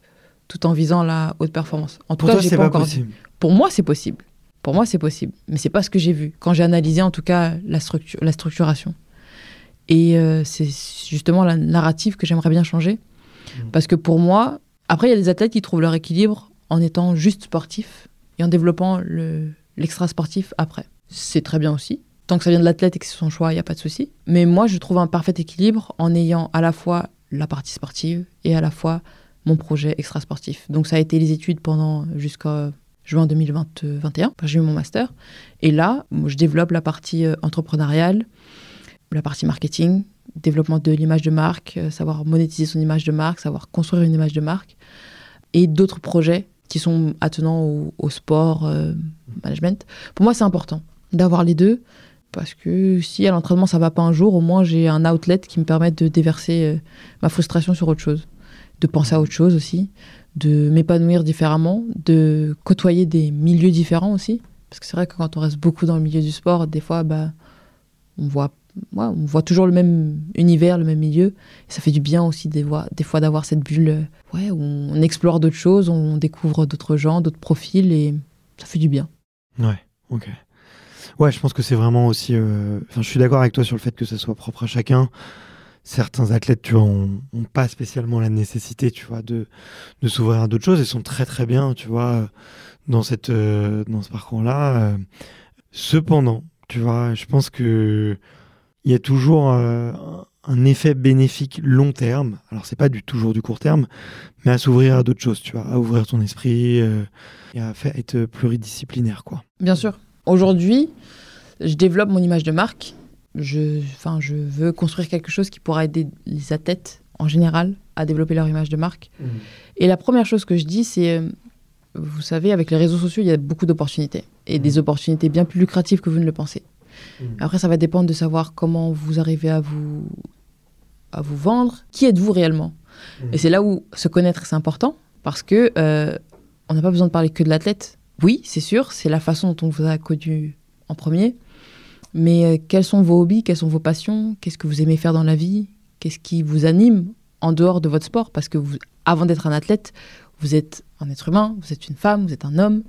tout en visant la haute performance. En tout Pour cas, toi, c'est pas, pas possible. Pour moi, c'est possible. Pour moi, c'est possible. Mais c'est pas ce que j'ai vu. Quand j'ai analysé, en tout cas, la, structure, la structuration. Et euh, c'est justement la narrative que j'aimerais bien changer. Mhm. Parce que pour moi, après, il y a des athlètes qui trouvent leur équilibre en étant juste sportifs et en développant le- l'extra sportif après. C'est très bien aussi. Tant que ça vient de l'athlète et que c'est son choix, il n'y a pas de souci. Mais moi, je trouve un parfait équilibre en ayant à la fois la partie sportive et à la fois mon projet extra sportif. Donc ça a été les études pendant jusqu'à juin 2021. Après, J'ai eu mon master. Et là, je développe la partie euh, entrepreneuriale, la partie marketing, développement de l'image de marque, euh, savoir monétiser son image de marque, savoir construire une image de marque, et d'autres projets qui sont attenants au, au sport, euh, management. Pour moi, c'est important d'avoir les deux, parce que si à l'entraînement ça va pas un jour, au moins j'ai un outlet qui me permette de déverser euh, ma frustration sur autre chose, de penser à autre chose aussi, de m'épanouir différemment, de côtoyer des milieux différents aussi. Parce que c'est vrai que quand on reste beaucoup dans le milieu du sport, des fois, bah, on voit, ouais, on voit toujours le même univers, le même milieu. Et ça fait du bien aussi des, fois- des fois d'avoir cette bulle euh, ouais, où on explore d'autres choses, on découvre d'autres gens, d'autres profils, et ça fait du bien. Ouais, ok. Ouais, je pense que c'est vraiment aussi. euh, Enfin, je suis d'accord avec toi sur le fait que ça soit propre à chacun. Certains athlètes, tu vois, ont, pas spécialement la nécessité, tu vois, de, s'ouvrir à d'autres choses et sont très très bien, tu vois, dans cette euh, dans ce parcours-là. Cependant, tu vois, je pense que il y a toujours euh, un- effet bénéfique long terme. Alors, c'est pas toujours du court terme, mais à s'ouvrir à d'autres choses, tu vois, à ouvrir ton esprit et à être pluridisciplinaire, quoi. Bien sûr. Aujourd'hui, je développe mon image de marque. Je, enfin, je veux construire quelque chose qui pourra aider les athlètes en général à développer leur image de marque. Et la première chose que je dis, c'est, euh, vous savez, avec les réseaux sociaux, il y a beaucoup d'opportunités. Et des opportunités bien plus lucratives que vous ne le pensez. Après, ça va dépendre de savoir comment vous arrivez à vous, à vous vendre. Qui êtes-vous réellement? Et c'est là où se connaître, c'est important. Parce que euh, on n'a pas besoin de parler que de l'athlète. Oui, c'est sûr, c'est la façon dont on vous a connu en premier. Mais euh, quels sont vos hobbies? Quelles sont vos passions? Qu'est-ce que vous aimez faire dans la vie? Qu'est-ce qui vous anime en dehors de votre sport? Parce que avant d'être un athlète, vous êtes un être humain, vous êtes une femme, vous êtes un homme.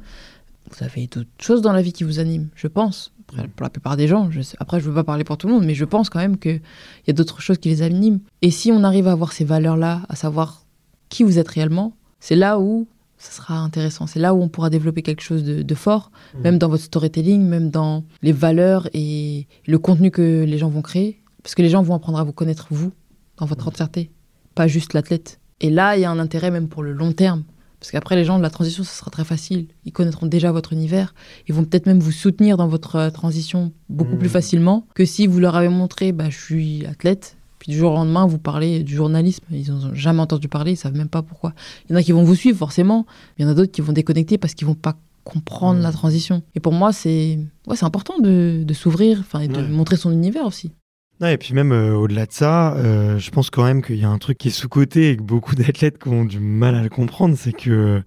Vous avez d'autres choses dans la vie qui vous animent, je pense. Pour la plupart des gens, après je ne veux pas parler pour tout le monde, mais je pense quand même qu'il y a d'autres choses qui les animent. Et si on arrive à avoir ces valeurs-là, à savoir qui vous êtes réellement, c'est là où ça sera intéressant. C'est là où on pourra développer quelque chose de, de fort, même dans votre storytelling, même dans les valeurs et le contenu que les gens vont créer. Parce que les gens vont apprendre à vous connaître, vous, dans votre entièreté, pas juste l'athlète. Et là, il y a un intérêt même pour le long terme. Parce qu'après, les gens de la transition, ça sera très facile. Ils connaîtront déjà votre univers. Ils vont peut-être même vous soutenir dans votre euh, transition beaucoup Mhm. plus facilement que si vous leur avez montré, bah, je suis athlète. Puis du jour au lendemain, vous parlez du journalisme. Ils n'ont jamais entendu parler, ils savent même pas pourquoi. Il y en a qui vont vous suivre, forcément. Il y en a d'autres qui vont déconnecter parce qu'ils vont pas comprendre la transition. Et pour moi, c'est ouais, c'est important de, de s'ouvrir enfin, et de Ouais. montrer son univers aussi. Ouais, et puis même euh, au-delà de ça, euh, je pense quand même qu'il y a un truc qui est sous-coté et que beaucoup d'athlètes ont du mal à le comprendre, c'est que euh,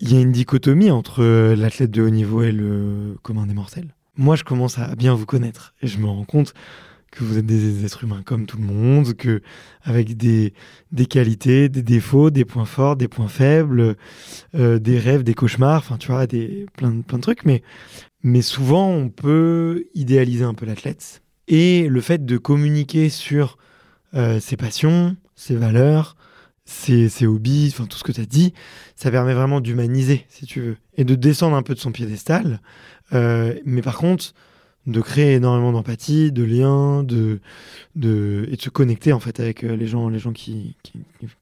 il y a une dichotomie entre euh, l'athlète de haut niveau et le commun des mortels. Moi, je commence à bien vous connaître et je me rends compte que vous êtes des êtres humains comme tout le monde, que avec des, des qualités, des défauts, des points forts, des points faibles, euh, des rêves, des cauchemars, enfin tu vois, des, plein, de- plein de trucs. Mais, mais souvent, on peut idéaliser un peu l'athlète. Et le fait de communiquer sur euh, ses passions, ses valeurs, ses, ses hobbies, enfin tout ce que tu as dit, ça permet vraiment d'humaniser, si tu veux, et de descendre un peu de son piédestal. Euh, mais par contre, de créer énormément d'empathie, de liens, de, de, et de se connecter en fait avec euh, les gens, les gens qui, qui,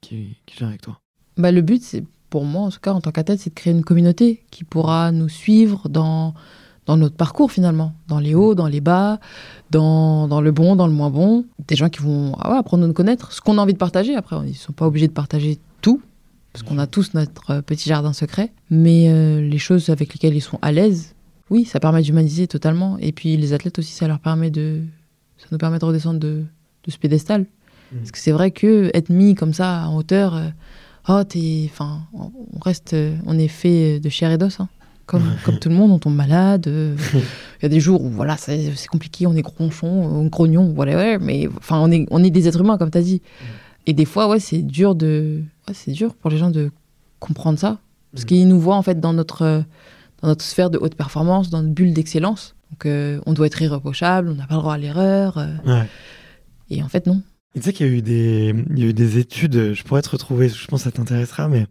qui, gèrent avec toi. Bah, le but, c'est pour moi, en tout cas, en tant qu'athlète, c'est de créer une communauté qui pourra nous suivre dans, dans notre parcours finalement, dans les hauts, dans les bas, dans, dans le bon, dans le moins bon. Des gens qui vont ah apprendre à nous connaître, ce qu'on a envie de partager. Après, ils ne sont pas obligés de partager tout, parce qu'on a tous notre euh, petit jardin secret. Mais euh, les choses avec lesquelles ils sont à l'aise, oui, ça permet d'humaniser totalement. Et puis les athlètes aussi, ça leur permet de, ça nous permet de redescendre de, de ce piédestal. Parce que c'est vrai que être mis comme ça en hauteur, euh, oh, t'es. Enfin, on reste. euh, On est fait de chair et d'os. hein. Comme, comme tout le monde, on tombe malade. euh, Il y a des jours où voilà, c'est compliqué, on est gronchon, on grognon, whatever, mais enfin, on est, on est des êtres humains, comme tu as dit. Et des fois, ouais, c'est dur de. ouais, c'est dur pour les gens de comprendre ça. Parce qu'ils nous voient en fait dans notre, euh, dans notre sphère de haute performance, dans notre bulle d'excellence. Donc euh, on doit être irréprochable, on n'a pas le droit à l'erreur. euh, Ouais. et en fait, non. Et tu sais qu'il y a eu des, il y a eu des études, je pourrais te retrouver, je pense que ça t'intéressera, mais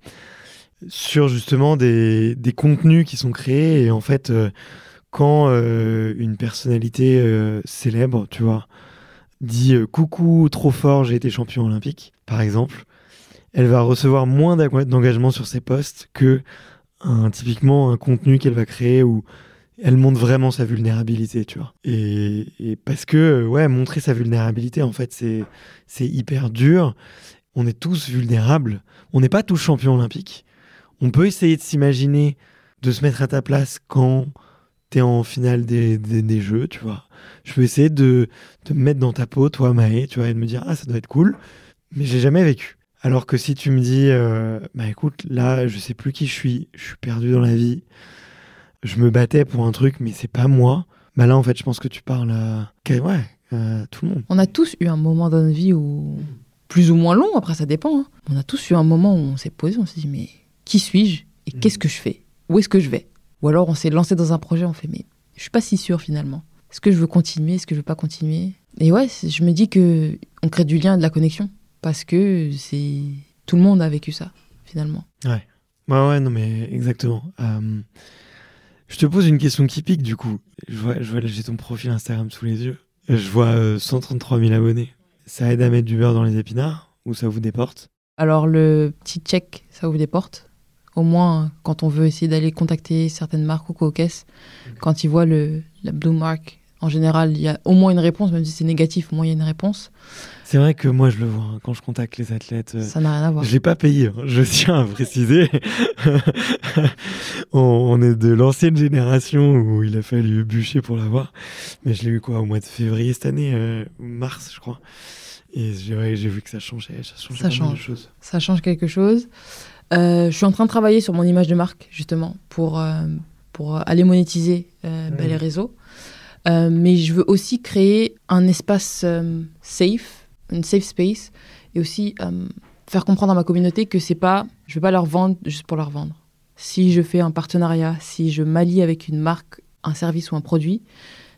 sur justement des, des contenus qui sont créés et en fait, euh, quand une personnalité célèbre, tu vois, dit coucou, trop fort, j'ai été champion olympique, par exemple, elle va recevoir moins d'eng- d'engagement sur ses posts que un, typiquement un contenu qu'elle va créer où elle montre vraiment sa vulnérabilité, tu vois. Et, et parce que, ouais, montrer sa vulnérabilité, en fait, c'est c'est hyper dur. On est tous vulnérables. On n'est pas tous champions olympiques. On peut essayer de s'imaginer, de se mettre à ta place quand t'es en finale des, des, des jeux, tu vois. Je peux essayer de, de me mettre dans ta peau, toi, Maë, tu vois, et de me dire, ah, ça doit être cool. Mais j'ai jamais vécu. Alors que si tu me dis, euh, bah écoute, là, je sais plus qui je suis, je suis perdu dans la vie, je me battais pour un truc, mais c'est pas moi. Bah là, en fait, je pense que tu parles à, ouais, tout le monde. On a tous eu un moment dans notre vie où, plus ou moins long, après ça dépend, hein. on a tous eu un moment où on s'est posé, on s'est dit, mais qui suis-je et qu'est-ce que je fais? Où est-ce que je vais? Ou alors on s'est lancé dans un projet, on fait, mais je suis pas si sûr finalement. Est-ce que je veux continuer? Est-ce que je veux pas continuer? Et ouais, je me dis que on crée du lien et de la connexion parce que c'est tout le monde a vécu ça finalement. Ouais. Ouais, ouais, non, mais exactement. Euh, je te pose une question qui pique, du coup. Je vois, je vois j'ai ton profil Instagram sous les yeux. Je vois euh, 133 000 abonnés. Ça aide à mettre du beurre dans les épinards ou ça vous déporte? Alors le petit check, ça ouvre des portes. Au moins, quand on veut essayer d'aller contacter certaines marques ou co-caisses, quand ils voient le, la blue mark, en général, il y a au moins une réponse, même si c'est négatif, au moins il y a une réponse. C'est vrai que moi, je le vois hein, quand je contacte les athlètes. euh, Ça n'a rien à voir. Je l'ai pas payé, hein, je tiens à préciser. on, on est de l'ancienne génération où il a fallu bûcher pour l'avoir. Mais je l'ai eu quoi au mois de février cette année, euh, mars, je crois. Et j'ai ouais, j'ai vu que ça changeait, ça changeait Ça change. choses. Ça change quelque chose. Euh, je suis en train de travailler sur mon image de marque, justement, pour, pour aller monétiser bah, les réseaux. Mais je veux aussi créer un espace safe, une safe space, et aussi euh, faire comprendre à ma communauté que c'est pas, je vais pas leur vendre juste pour leur vendre. Si je fais un partenariat, si je m'allie avec une marque, un service ou un produit,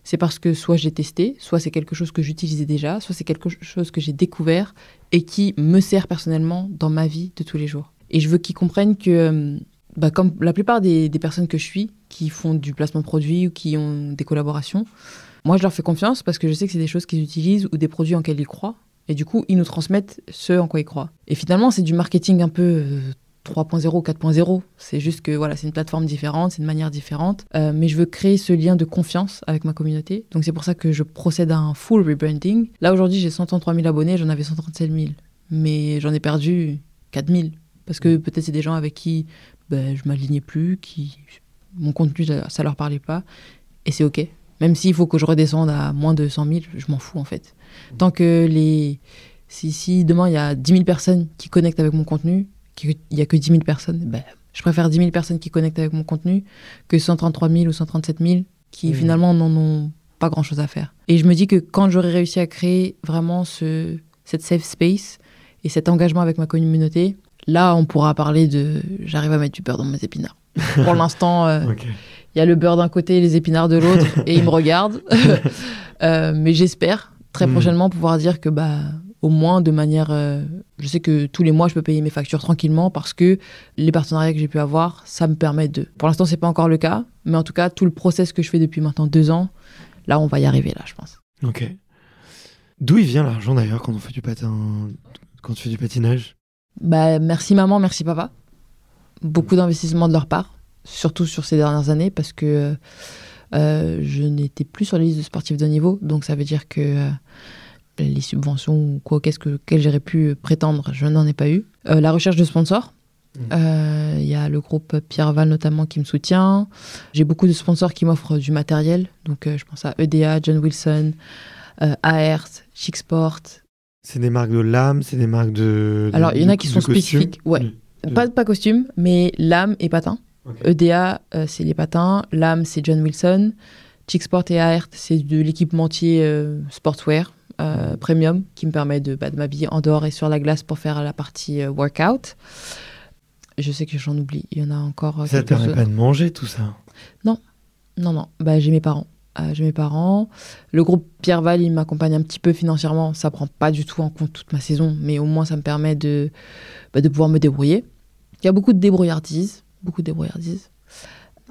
c'est parce que soit j'ai testé, soit c'est quelque chose que j'utilisais déjà, soit c'est quelque chose que j'ai découvert et qui me sert personnellement dans ma vie de tous les jours. Et je veux qu'ils comprennent que, euh, bah, comme la plupart des, personnes que je suis, qui font du placement de produits ou qui ont des collaborations, moi je leur fais confiance parce que je sais que c'est des choses qu'ils utilisent ou des produits en lesquels ils croient. Et du coup, ils nous transmettent ce en quoi ils croient. Et finalement, c'est du marketing un peu euh, 3.0, 4.0. C'est juste que voilà, c'est une plateforme différente, c'est une manière différente. Euh, mais je veux créer ce lien de confiance avec ma communauté. Donc c'est pour ça que je procède à un full rebranding. Là aujourd'hui, j'ai 133 000 abonnés, j'en avais 137 000. Mais j'en ai perdu 4 000. Parce que peut-être c'est des gens avec qui ben, je m'alignais plus, qui mon contenu, ça leur parlait pas. Et c'est OK. Même s'il faut que je redescende à moins de 100 000, je m'en fous en fait. Tant que les. Si, si demain il y a 10 000 personnes qui connectent avec mon contenu, qu'il n'y a que 10 000 personnes, ben, je préfère 10 000 personnes qui connectent avec mon contenu que 133 000 ou 137 000 qui finalement n'en ont pas grand chose à faire. Et je me dis que quand j'aurai réussi à créer vraiment ce, cette safe space et cet engagement avec ma communauté, là on pourra parler de j'arrive à mettre du beurre dans mes épinards. Pour l'instant, euh. Il y a le beurre d'un côté et les épinards de l'autre, et ils me regardent. Euh, mais j'espère très Mm. prochainement pouvoir dire que, bah, au moins de manière. euh, je sais que tous les mois, je peux payer mes factures tranquillement parce que les partenariats que j'ai pu avoir, ça me permet de. Pour l'instant, c'est pas encore le cas, mais en tout cas, tout le process que je fais depuis maintenant deux ans, là, on va y arriver, là, je pense. Ok. D'où il vient l'argent d'ailleurs quand on fait du patin, quand tu fais du patinage? Bah, merci maman, merci papa. Beaucoup d'investissements de leur part, surtout sur ces dernières années, parce que euh, je n'étais plus sur les listes de sportifs de niveau. Donc ça veut dire que euh, les subventions ou quoi qu'est-ce que j'aurais pu prétendre, je n'en ai pas eu. Euh, la recherche de sponsors. Euh, Il y a le groupe Pierre Val notamment qui me soutient. J'ai beaucoup de sponsors qui m'offrent du matériel. Donc euh, je pense à EDA, John Wilson, euh, AERT, Chic Sport, C'est des marques de lames, c'est des marques de. de- Alors, il y en a qui sont spécifiques, ouais. De- Pas, pas costume, mais lame et patin. EDA, euh, c'est les patins. Lame, c'est John Wilson. Chicksport et Aert, c'est de l'équipementier euh, sportswear euh, premium qui me permet de, bah, de m'habiller en dehors et sur la glace pour faire la partie euh, workout. Je sais que j'en oublie. Il y en a encore. Ça te quelques permet pas de manger tout ça? Non, non. Bah, j'ai mes parents. Euh, j'ai mes parents. Le groupe Pierre Val, il m'accompagne un petit peu financièrement. Ça prend pas du tout en compte toute ma saison, mais au moins ça me permet de, bah, de pouvoir me débrouiller. Il y a beaucoup de débrouillardise, beaucoup de débrouillardise.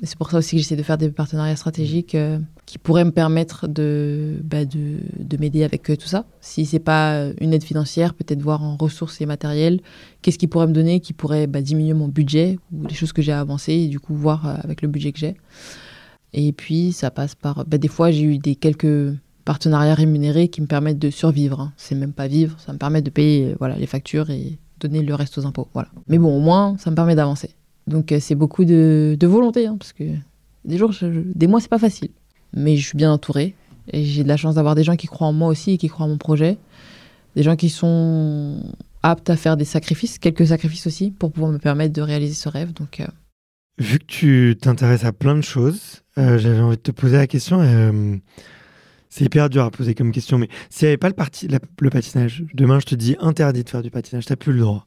C'est pour ça aussi que j'essaie de faire des partenariats stratégiques euh, qui pourraient me permettre de, bah, de, de m'aider avec euh, tout ça. Si c'est pas une aide financière, peut-être voir en ressources et matériel, qu'est-ce qui pourrait me donner, qui pourrait bah, diminuer mon budget ou les choses que j'ai à avancer et du coup voir euh, avec le budget que j'ai. Et puis, ça passe par. bah, des fois, j'ai eu des quelques partenariats rémunérés qui me permettent de survivre. hein. C'est même pas vivre, ça me permet de payer voilà, les factures et donner le reste aux impôts. Voilà. Mais bon, au moins, ça me permet d'avancer. Donc, euh, c'est beaucoup de, volonté, hein, parce que des jours, je- je- des mois, c'est pas facile. Mais je suis bien entourée et j'ai de la chance d'avoir des gens qui croient en moi aussi et qui croient en mon projet. Des gens qui sont aptes à faire des sacrifices, quelques sacrifices aussi, pour pouvoir me permettre de réaliser ce rêve. Donc, euh, Vu que tu t'intéresses à plein de choses, euh, j'avais envie de te poser la question. c'est hyper dur à poser comme question, mais s'il n'y avait pas le, parti, le patinage, demain je te dis interdit de faire du patinage, t'as plus le droit.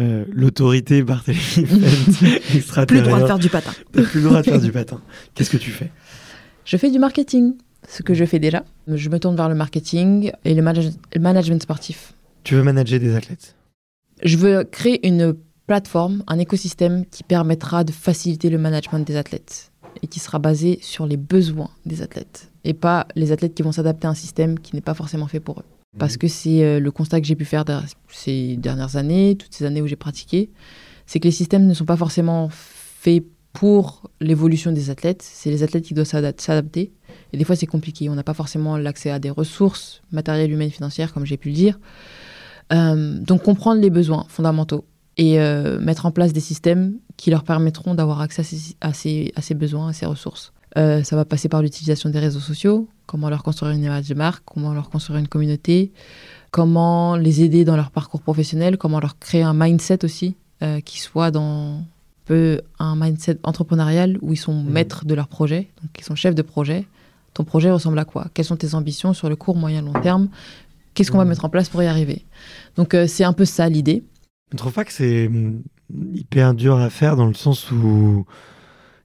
Euh, L'autorité Barthélémy Fent, plus le droit de faire du patin. plus le droit de faire du patin. Qu'est-ce que tu fais? Je fais du marketing, ce que je fais déjà. Je me tourne vers le marketing et le, manage- le management sportif. Tu veux manager des athlètes? Je veux créer une plateforme, un écosystème qui permettra de faciliter le management des athlètes et qui sera basé sur les besoins des athlètes et pas les athlètes qui vont s'adapter à un système qui n'est pas forcément fait pour eux. Parce que c'est euh, le constat que j'ai pu faire ces dernières années, toutes ces années où j'ai pratiqué, c'est que les systèmes ne sont pas forcément faits pour l'évolution des athlètes. C'est les athlètes qui doivent s'adap- s'adapter. Et des fois, c'est compliqué. On n'a pas forcément l'accès à des ressources matérielles, humaines, financières, comme j'ai pu le dire. Euh, donc, comprendre les besoins fondamentaux et euh, mettre en place des systèmes qui leur permettront d'avoir accès à ces, à ces- à ces besoins, à ces ressources. Euh, ça va passer par l'utilisation des réseaux sociaux, comment leur construire une image de marque, comment leur construire une communauté, comment les aider dans leur parcours professionnel, comment leur créer un mindset aussi euh, qui soit dans un peu un mindset entrepreneurial où ils sont maîtres de leur projet, donc ils sont chefs de projet. Ton projet ressemble à quoi? Quelles sont tes ambitions sur le court, moyen, long terme? Qu'est-ce qu'on va mettre en place pour y arriver? Donc euh, c'est un peu ça l'idée. Je ne trouve pas que c'est hum, hyper dur à faire dans le sens où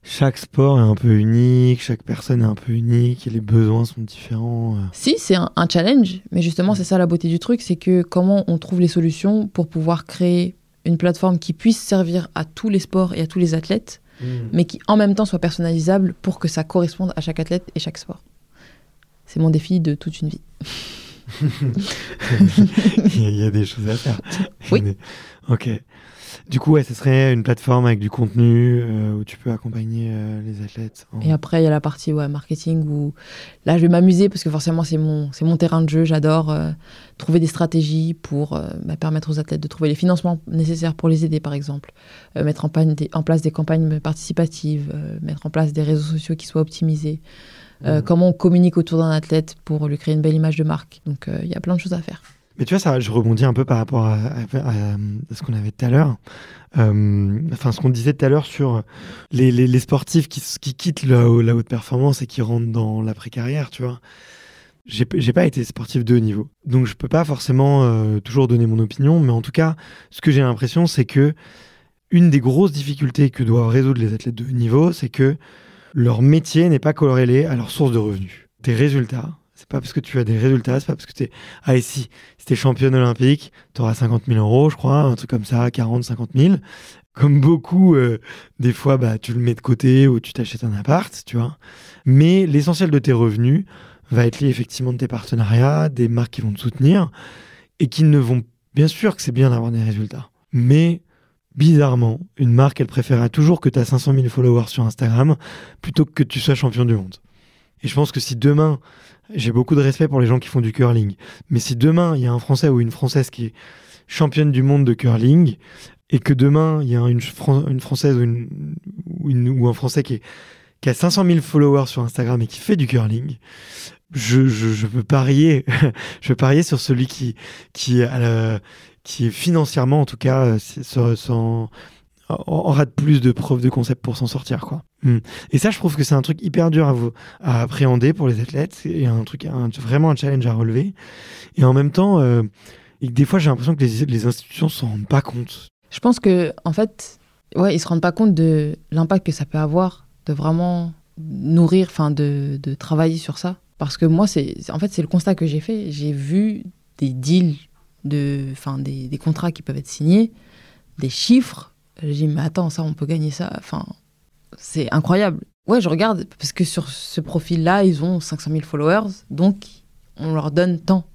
chaque sport est un peu unique, chaque personne est un peu unique et les besoins sont différents. euh. Si, c'est un, un challenge, mais justement, c'est ça la beauté du truc, c'est que comment on trouve les solutions pour pouvoir créer une plateforme qui puisse servir à tous les sports et à tous les athlètes, mais qui en même temps soit personnalisable pour que ça corresponde à chaque athlète et chaque sport. C'est mon défi de toute une vie. il, y a, des choses à faire. Oui. Ok. Du coup, ouais, ce serait une plateforme avec du contenu euh, où tu peux accompagner euh, les athlètes. en- Et après, il y a la partie ouais, marketing où là, je vais m'amuser parce que forcément, c'est mon, c'est mon terrain de jeu. J'adore euh, trouver des stratégies pour bah, permettre aux athlètes de trouver les financements nécessaires pour les aider, par exemple. Mettre en, pan- des- en place des campagnes participatives, mettre en place des réseaux sociaux qui soient optimisés. Comment on communique autour d'un athlète pour lui créer une belle image de marque. Donc, il y a plein de choses à faire. Mais tu vois, ça, je rebondis un peu par rapport à, ce qu'on avait tout à l'heure. Euh, enfin, ce qu'on disait tout à l'heure sur les, sportifs qui, qui quittent la haute performance et qui rentrent dans l'après-carrière, tu vois. J'ai j'ai pas été sportif de haut niveau. Donc, je peux pas forcément euh, toujours donner mon opinion, mais en tout cas, ce que j'ai l'impression, c'est que une des grosses difficultés que doivent résoudre les athlètes de haut niveau, c'est que leur métier n'est pas corrélé à leur source de revenus. Tes résultats, c'est pas parce que tu as des résultats, c'est pas parce que t'es. Ah, et si, si t'es championne olympique, t'auras 50 000 euros, je crois, un truc comme ça, 40, 50 000. Comme beaucoup, euh, des fois, bah, tu le mets de côté ou tu t'achètes un appart, tu vois. Mais l'essentiel de tes revenus va être lié effectivement de tes partenariats, des marques qui vont te soutenir et qui ne vont. Bien sûr que c'est bien d'avoir des résultats, mais bizarrement, une marque, elle préférera toujours que tu as 500 000 followers sur Instagram plutôt que tu sois champion du monde. Et je pense que si demain, j'ai beaucoup de respect pour les gens qui font du curling, mais si demain, il y a un Français ou une Française qui est championne du monde de curling, et que demain, il y a une, Fran- une Française ou, un Français qui est, a 500 000 followers sur Instagram et qui fait du curling, je, je, peux parier, je peux parier sur celui qui, qui financièrement, en tout cas, s'en- aura de plus de preuves de concept pour s'en sortir, quoi. Hmm. Et ça, je trouve que c'est un truc hyper dur à, appréhender pour les athlètes et un truc, vraiment un challenge à relever. Et en même temps, euh, des fois, j'ai l'impression que les, les institutions s'en rendent pas compte. Je pense que, en fait, ouais, ils se rendent pas compte de l'impact que ça peut avoir de vraiment nourrir, enfin, de, de travailler sur ça. Parce que moi, c'est, en fait, c'est le constat que j'ai fait. J'ai vu des deals, de, enfin, des, des contrats qui peuvent être signés, des chiffres. J'ai dit, mais attends, ça, on peut gagner ça. Enfin, c'est incroyable. Ouais, je regarde, parce que sur ce profil-là, ils ont 500 000 followers, donc on leur donne tant.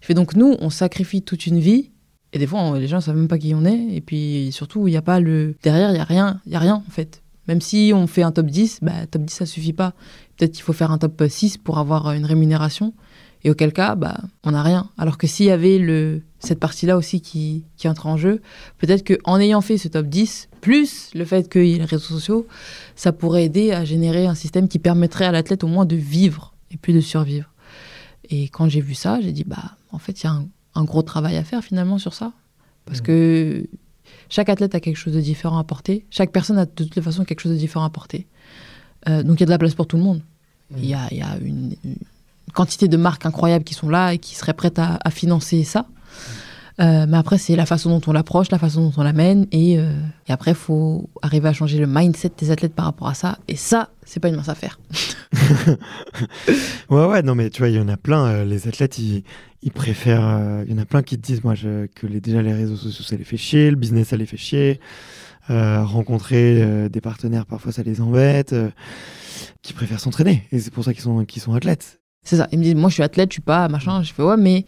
Je fais donc, nous, on sacrifie toute une vie et des fois, on- les gens ne savent même pas qui on est. Et puis surtout, il n'y a pas le. Derrière, il n'y a rien. Il a rien, en fait. Même si on fait un top 10, bah, top 10, ça suffit pas. Peut-être qu'il faut faire un top 6 pour avoir une rémunération. Et auquel cas, bah, on n'a rien. Alors que s'il y avait le, cette partie-là aussi qui, qui entre en jeu, peut-être qu'en ayant fait ce top 10, plus le fait qu'il y ait les réseaux sociaux, ça pourrait aider à générer un système qui permettrait à l'athlète au moins de vivre et plus de survivre. Et quand j'ai vu ça, j'ai dit, bah, en fait, il y a un, un gros travail à faire finalement sur ça. Parce que chaque athlète a quelque chose de différent à apporter. Chaque personne a de toutes les façons quelque chose de différent à apporter. Euh, donc il y a de la place pour tout le monde. Il y a, y a une, une quantité de marques incroyables qui sont là et qui seraient prêtes à, financer ça. Euh, mais après, c'est la façon dont on l'approche, la façon dont on l'amène. Et, euh, après, il faut arriver à changer le mindset des athlètes par rapport à ça. Et ça, c'est pas une mince affaire. Ouais, ouais, non, mais tu vois, il y en a plein. euh, les athlètes, ils, préfèrent. Il y en a plein qui te disent, moi, que les, déjà les réseaux sociaux, ça les fait chier, le business, ça les fait chier. rencontrer des partenaires, parfois, ça les embête. qui préfèrent s'entraîner. Et c'est pour ça qu'ils sont, qu'ils sont athlètes. C'est ça. Ils me disent, moi, je suis athlète, je suis pas machin. Je fais, ouais, mais,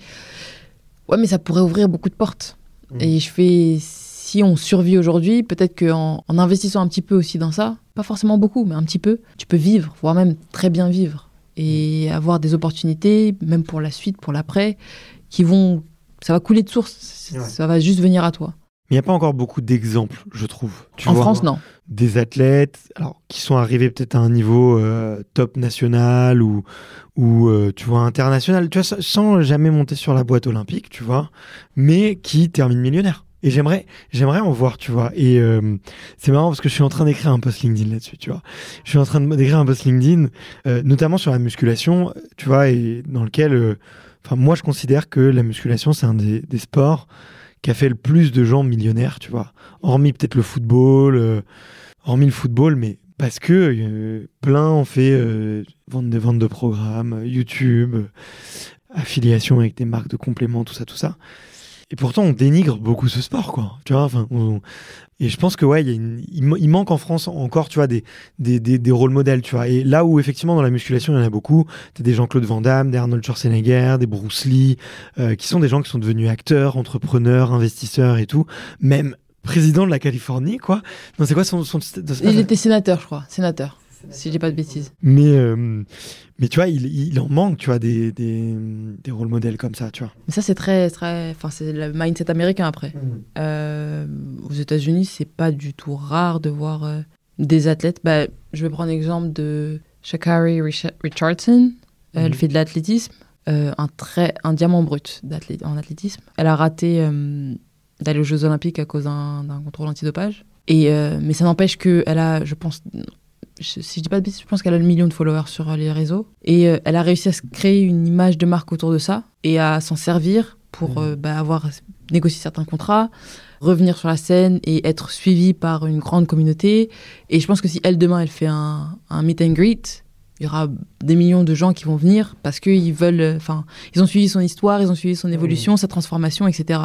ouais, mais ça pourrait ouvrir beaucoup de portes. Mm. Et je fais, si on survit aujourd'hui, peut-être qu'en en investissant un petit peu aussi dans ça, pas forcément beaucoup, mais un petit peu, tu peux vivre, voire même très bien vivre. Et avoir des opportunités, même pour la suite, pour l'après, qui vont. Ça va couler de source. Ouais. Ça va juste venir à toi. Mais il n'y a pas encore beaucoup d'exemples, je trouve. Tu en vois, France, non. Des athlètes alors, qui sont arrivés peut-être à un niveau euh, top national ou, ou euh, tu vois, international, tu vois, sans- jamais monter sur la boîte olympique, tu vois, mais qui terminent millionnaires. Et j'aimerais, j'aimerais en voir, tu vois. Et euh, c'est marrant parce que je suis en train d'écrire un post LinkedIn là-dessus, tu vois. Je suis en train d'écrire un post LinkedIn, notamment sur la musculation, tu vois, et dans lequel, enfin, moi, je considère que la musculation, c'est un des, des sports qui a fait le plus de gens millionnaires, tu vois. Hormis peut-être le football, hormis le football, mais parce que euh, plein ont fait euh, vendre des ventes de programmes, euh, YouTube, euh, affiliation avec des marques de compléments, tout ça, tout ça. Et pourtant, on dénigre beaucoup ce sport, quoi. Tu vois, enfin, et je pense que ouais, il, manque en France encore, tu vois, des, des, des, des rôles modèles, tu vois. Et là où effectivement dans la musculation, il y en a beaucoup, t'as des Jean-Claude Van Damme, des Arnold Schwarzenegger, des Bruce Lee, qui sont des gens qui sont devenus acteurs, entrepreneurs, investisseurs et tout, même président de la Californie, quoi. Non, c'est quoi son, son, son- Il était sénateur, je crois. Sénateur. Si je dis pas de bêtises. mais, euh, mais tu vois, il, il en manque, tu vois, des, des, des rôles modèles comme ça, tu vois. Mais ça, c'est très, très. Enfin, c'est le mindset américain après. Euh, aux États-Unis, c'est pas du tout rare de voir euh, des athlètes. Bah, je vais prendre l'exemple de Shakari Richa- Richardson. Elle Mhm. fait de l'athlétisme, un, très, un diamant brut en athlétisme. Elle a raté d'aller aux Jeux Olympiques à cause d'un contrôle antidopage. Et, euh, mais ça n'empêche qu'elle a, je pense, si je dis pas de bêtises, je pense qu'elle a le million de followers sur les réseaux. Et euh, elle a réussi à se créer une image de marque autour de ça et à s'en servir pour Mhm. euh, bah, avoir négocié certains contrats, revenir sur la scène et être suivie par une grande communauté. Et je pense que si elle, demain, elle fait un, un meet and greet, il y aura des millions de gens qui vont venir parce qu'ils veulent. Enfin, ils ont suivi son histoire, ils ont suivi son évolution, sa transformation, etc.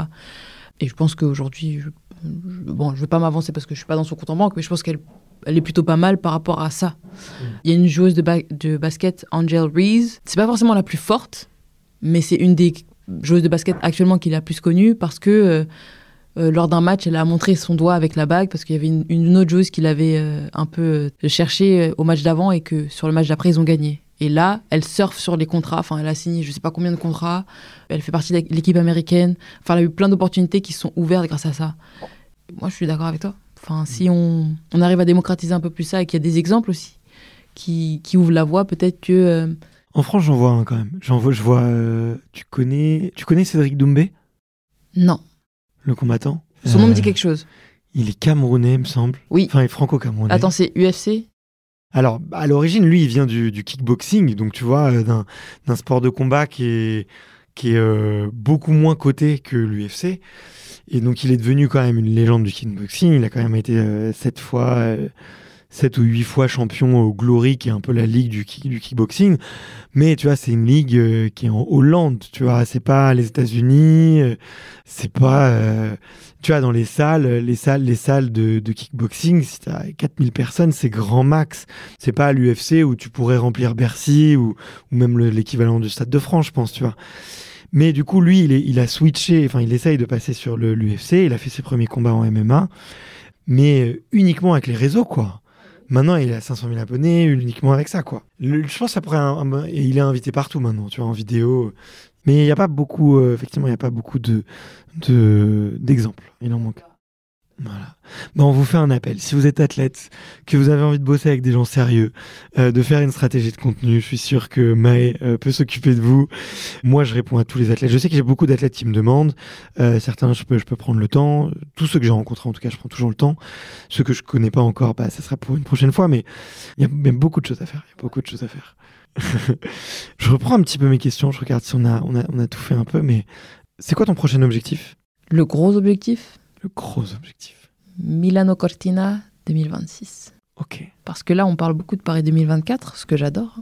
Et je pense qu'aujourd'hui, je, je- bon, je pas m'avancer parce que je suis pas dans son compte en banque, mais je pense qu'elle elle est plutôt pas mal par rapport à ça. Il y a une joueuse de, ba- de basket, Angel Reese. C'est pas forcément la plus forte, mais c'est une des joueuses de basket actuellement qui est la plus connue parce que euh, euh, lors d'un match, elle a montré son doigt avec la bague parce qu'il y avait une, une autre joueuse qui l'avait euh, un peu euh, cherché euh, au match d'avant et que sur le match d'après, ils ont gagné. Et là, elle surfe sur les contrats. Enfin, elle a signé je sais pas combien de contrats. Elle fait partie de l'équipe américaine. Enfin, elle a eu plein d'opportunités qui sont ouvertes grâce à ça. Moi, je suis d'accord avec toi. Enfin, si on, on arrive à démocratiser un peu plus ça et qu'il y a des exemples aussi qui, qui ouvre la voie. Peut-être que. euh, En France, j'en vois un quand même. J'en vois, je vois. euh, tu connais, tu connais Cédric Doumbé, non. le combattant? Son nom me dit Euh, quelque chose. Il est camerounais, il me semble. Oui. Enfin, il est franco-camerounais. Attends, c'est UFC Alors, à l'origine, lui, il vient du, kickboxing, donc tu vois, euh, d'un sport de combat qui est, euh, beaucoup moins coté que l'UFC. Et donc, il est devenu quand même une légende du kickboxing. Il a quand même été euh, sept fois, sept ou huit fois champion au Glory, qui est un peu la ligue du, du kickboxing. Mais tu vois, c'est une ligue qui est en Hollande, tu vois, c'est pas les États-Unis, c'est pas, tu vois, dans les salles, les salles, les salles de, kickboxing, si t'as 4000 personnes, c'est grand max. C'est pas à l'UFC où tu pourrais remplir Bercy ou, même le- l'équivalent du Stade de France, je pense, tu vois. Mais du coup, lui, il, a switché, enfin, il essaye de passer sur l'UFC. Il a fait ses premiers combats en MMA, mais euh, uniquement avec les réseaux, quoi. Maintenant, il a 500 000 abonnés, uniquement avec ça, quoi. Le- je pense après, et il est invité partout maintenant, tu vois, en vidéo. Mais il n'y a pas beaucoup, euh, effectivement, il n'y a pas beaucoup de de- d'exemples. il en manque. Voilà. Bon, on vous fait un appel. Si vous êtes athlète, que vous avez envie de bosser avec des gens sérieux, euh, de faire une stratégie de contenu, je suis sûr que Maë euh, peut s'occuper de vous. Moi, je réponds à tous les athlètes. Je sais que j'ai beaucoup d'athlètes qui me demandent. Certains, je peux, je peux prendre le temps. Tous ceux que j'ai rencontrés, en tout cas, je prends toujours le temps. Ceux que je connais pas encore, bah, ça sera pour une prochaine fois. Mais il y a même beaucoup de choses à faire. Il y a beaucoup de choses à faire. je reprends un petit peu mes questions. Je regarde si on a, on a, on a tout fait un peu. Mais c'est quoi ton prochain objectif? Le gros objectif? Le gros objectif. Milano Cortina 2026. Ok. Parce que là, on parle beaucoup de Paris 2024, ce que j'adore.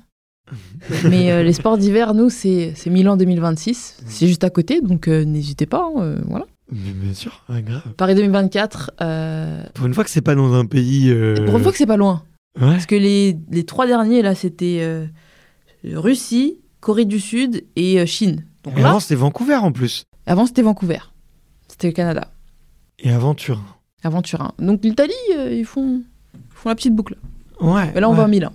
Mais euh, les sports d'hiver, nous, c'est c'est Milan 2026. C'est juste à côté, donc euh, n'hésitez pas. hein, euh, voilà. Mais bien sûr, ouais, grave. Paris 2024, euh, Pour une fois que c'est pas dans un pays. pour une fois que c'est pas loin. Ouais. Parce que les, les trois derniers, là, c'était Russie, Corée du Sud et euh, Chine. Donc Et là, avant, c'était Vancouver en plus. avant, c'était Vancouver. C'était le Canada. Et avant Turin. Avant Turin. Donc l'Italie, euh, ils, font, ils font la petite boucle. Ouais. Et là, on ouais. va à Milan.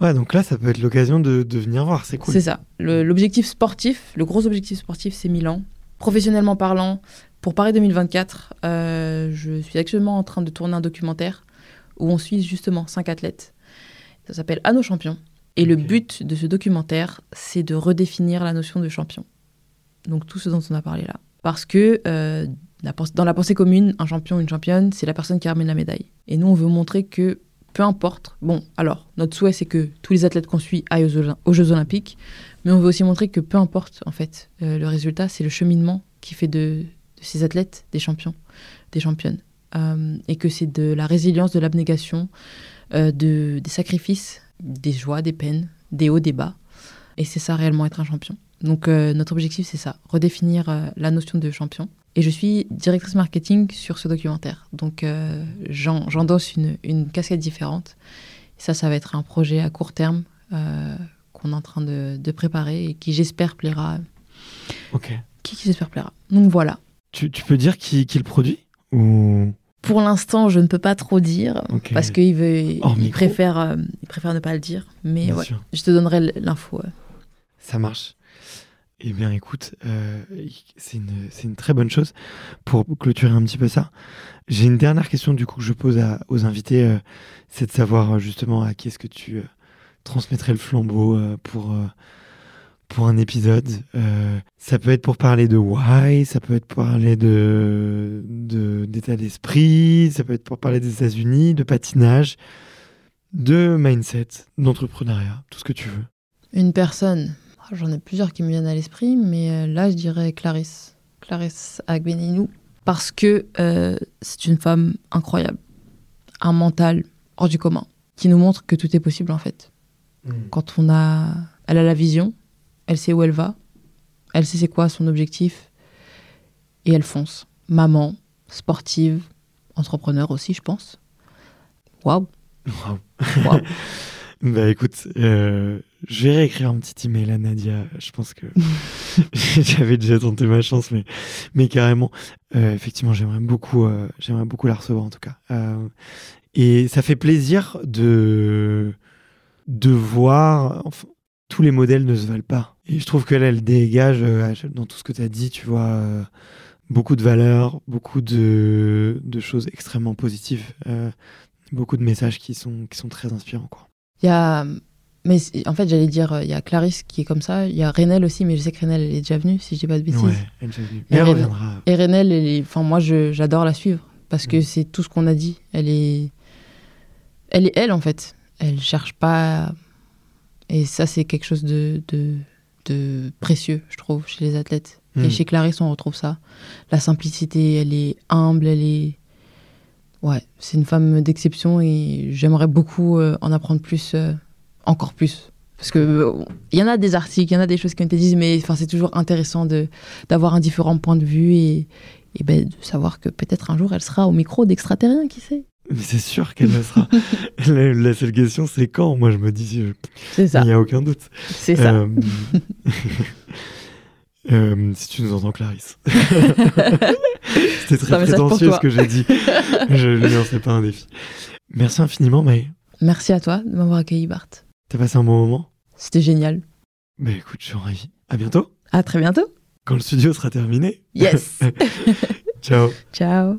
Ouais, donc là, ça peut être l'occasion de, de venir voir. C'est cool. C'est ça. L'objectif sportif, le gros objectif sportif, c'est Milan. Professionnellement parlant, pour Paris 2024, euh, je suis actuellement en train de tourner un documentaire où on suit justement cinq athlètes. Ça s'appelle À nos champions. Et le but de ce documentaire, c'est de redéfinir la notion de champion. Donc tout ce dont on a parlé là. Parce que euh, dans la pensée commune, un champion, une championne, c'est la personne qui ramène la médaille. Et nous, on veut montrer que peu importe. Bon, alors, notre souhait, c'est que tous les athlètes qu'on suit aillent aux, Jeux- aux Jeux Olympiques. Mais on veut aussi montrer que peu importe, en fait, euh, le résultat, c'est le cheminement qui fait de, de ces athlètes des champions, des championnes. Euh, et que c'est de la résilience, de l'abnégation, de, des sacrifices, des joies, des peines, des hauts, des bas. Et c'est ça réellement être un champion. Donc euh, notre objectif, c'est ça, redéfinir euh, la notion de champion. Et je suis directrice marketing sur ce documentaire. Donc euh, j'en- j'endosse une, une casquette différente. Et ça, ça va être un projet à court terme qu'on est en train de, de préparer et qui, j'espère, plaira. Ok. Qui, qui j'espère, plaira. Donc voilà. Tu, tu peux dire qui, qui le produit Ou. Pour l'instant, je ne peux pas trop dire parce qu'il veut, Hors il micro. préfère, euh, il préfère ne pas le dire. Mais ouais, je te donnerai l'info. Ça marche. Eh bien, écoute, euh, c'est une, très bonne chose pour clôturer un petit peu ça. J'ai une dernière question du coup que je pose à- aux invités, euh, c'est de savoir justement à qui est-ce que tu transmettrais le flambeau pour pour un épisode. Euh, ça peut être pour parler de why, ça peut être pour parler de de- d'état d'esprit, ça peut être pour parler des États-Unis, de patinage, de mindset, d'entrepreneuriat, tout ce que tu veux. Une personne, oh, j'en ai plusieurs qui me viennent à l'esprit, mais euh, là, je dirais Clarisse. Clarisse Agbenienou. Parce que euh, c'est une femme incroyable. Un mental hors du commun. Qui nous montre que tout est possible, en fait. Quand on a... Elle a la vision, elle sait où elle va, elle sait c'est quoi son objectif, et elle fonce. Maman, sportive, entrepreneur aussi, je pense. Waouh Waouh. Waouh. Bah écoute, euh, je vais réécrire un petit email à Nadia. Je pense que j'avais déjà tenté ma chance, mais, mais carrément, euh, effectivement, j'aimerais beaucoup, euh, j'aimerais beaucoup la recevoir en tout cas. Et ça fait plaisir de de voir. enfin, tous les modèles ne se valent pas. Et je trouve qu'elle, elle dégage euh, dans tout ce que tu as dit, tu vois, euh, beaucoup de valeurs, beaucoup de, de choses extrêmement positives, euh, beaucoup de messages qui sont, qui sont très inspirants. Quoi. Il y a. Mais en fait, j'allais dire, il y a Clarisse qui est comme ça. Il y a Renelle aussi, mais je sais que Renelle, elle est déjà venue, si je dis pas de bêtises. Ouais, elle est déjà venue. Mais elle Renelle- reviendra. Et Renelle, elle est- enfin, moi, je- j'adore la suivre parce que c'est tout ce qu'on a dit. Elle est, elle est elle en fait. Elle cherche pas. Et ça, c'est quelque chose de, de, de précieux, je trouve, chez les athlètes. Et chez Clarisse, on retrouve ça. La simplicité, elle est humble, elle est. Ouais, c'est une femme d'exception et j'aimerais beaucoup euh, en apprendre plus, euh, encore plus. Parce que euh, il y en a des articles, il y en a des choses qui ont été dites, mais enfin, c'est toujours intéressant de d'avoir un différent point de vue et, et ben, de savoir que peut-être un jour elle sera au micro d'extraterrien, qui sait? Mais c'est sûr qu'elle le sera. la, la seule question, c'est quand? Moi, je me dis, euh, C'est il n'y a aucun doute. c'est ça. Euh, euh, si tu nous entends, Clarisse. C'était très prétentieux ce que j'ai dit. je ne lançais pas un défi. Merci infiniment, Maë. Merci à toi de m'avoir accueilli, Bart. T'as passé un bon moment? C'était génial. Mais écoute, je suis ravi. À bientôt, À très bientôt. quand le studio sera terminé. Yes. Ciao. Ciao.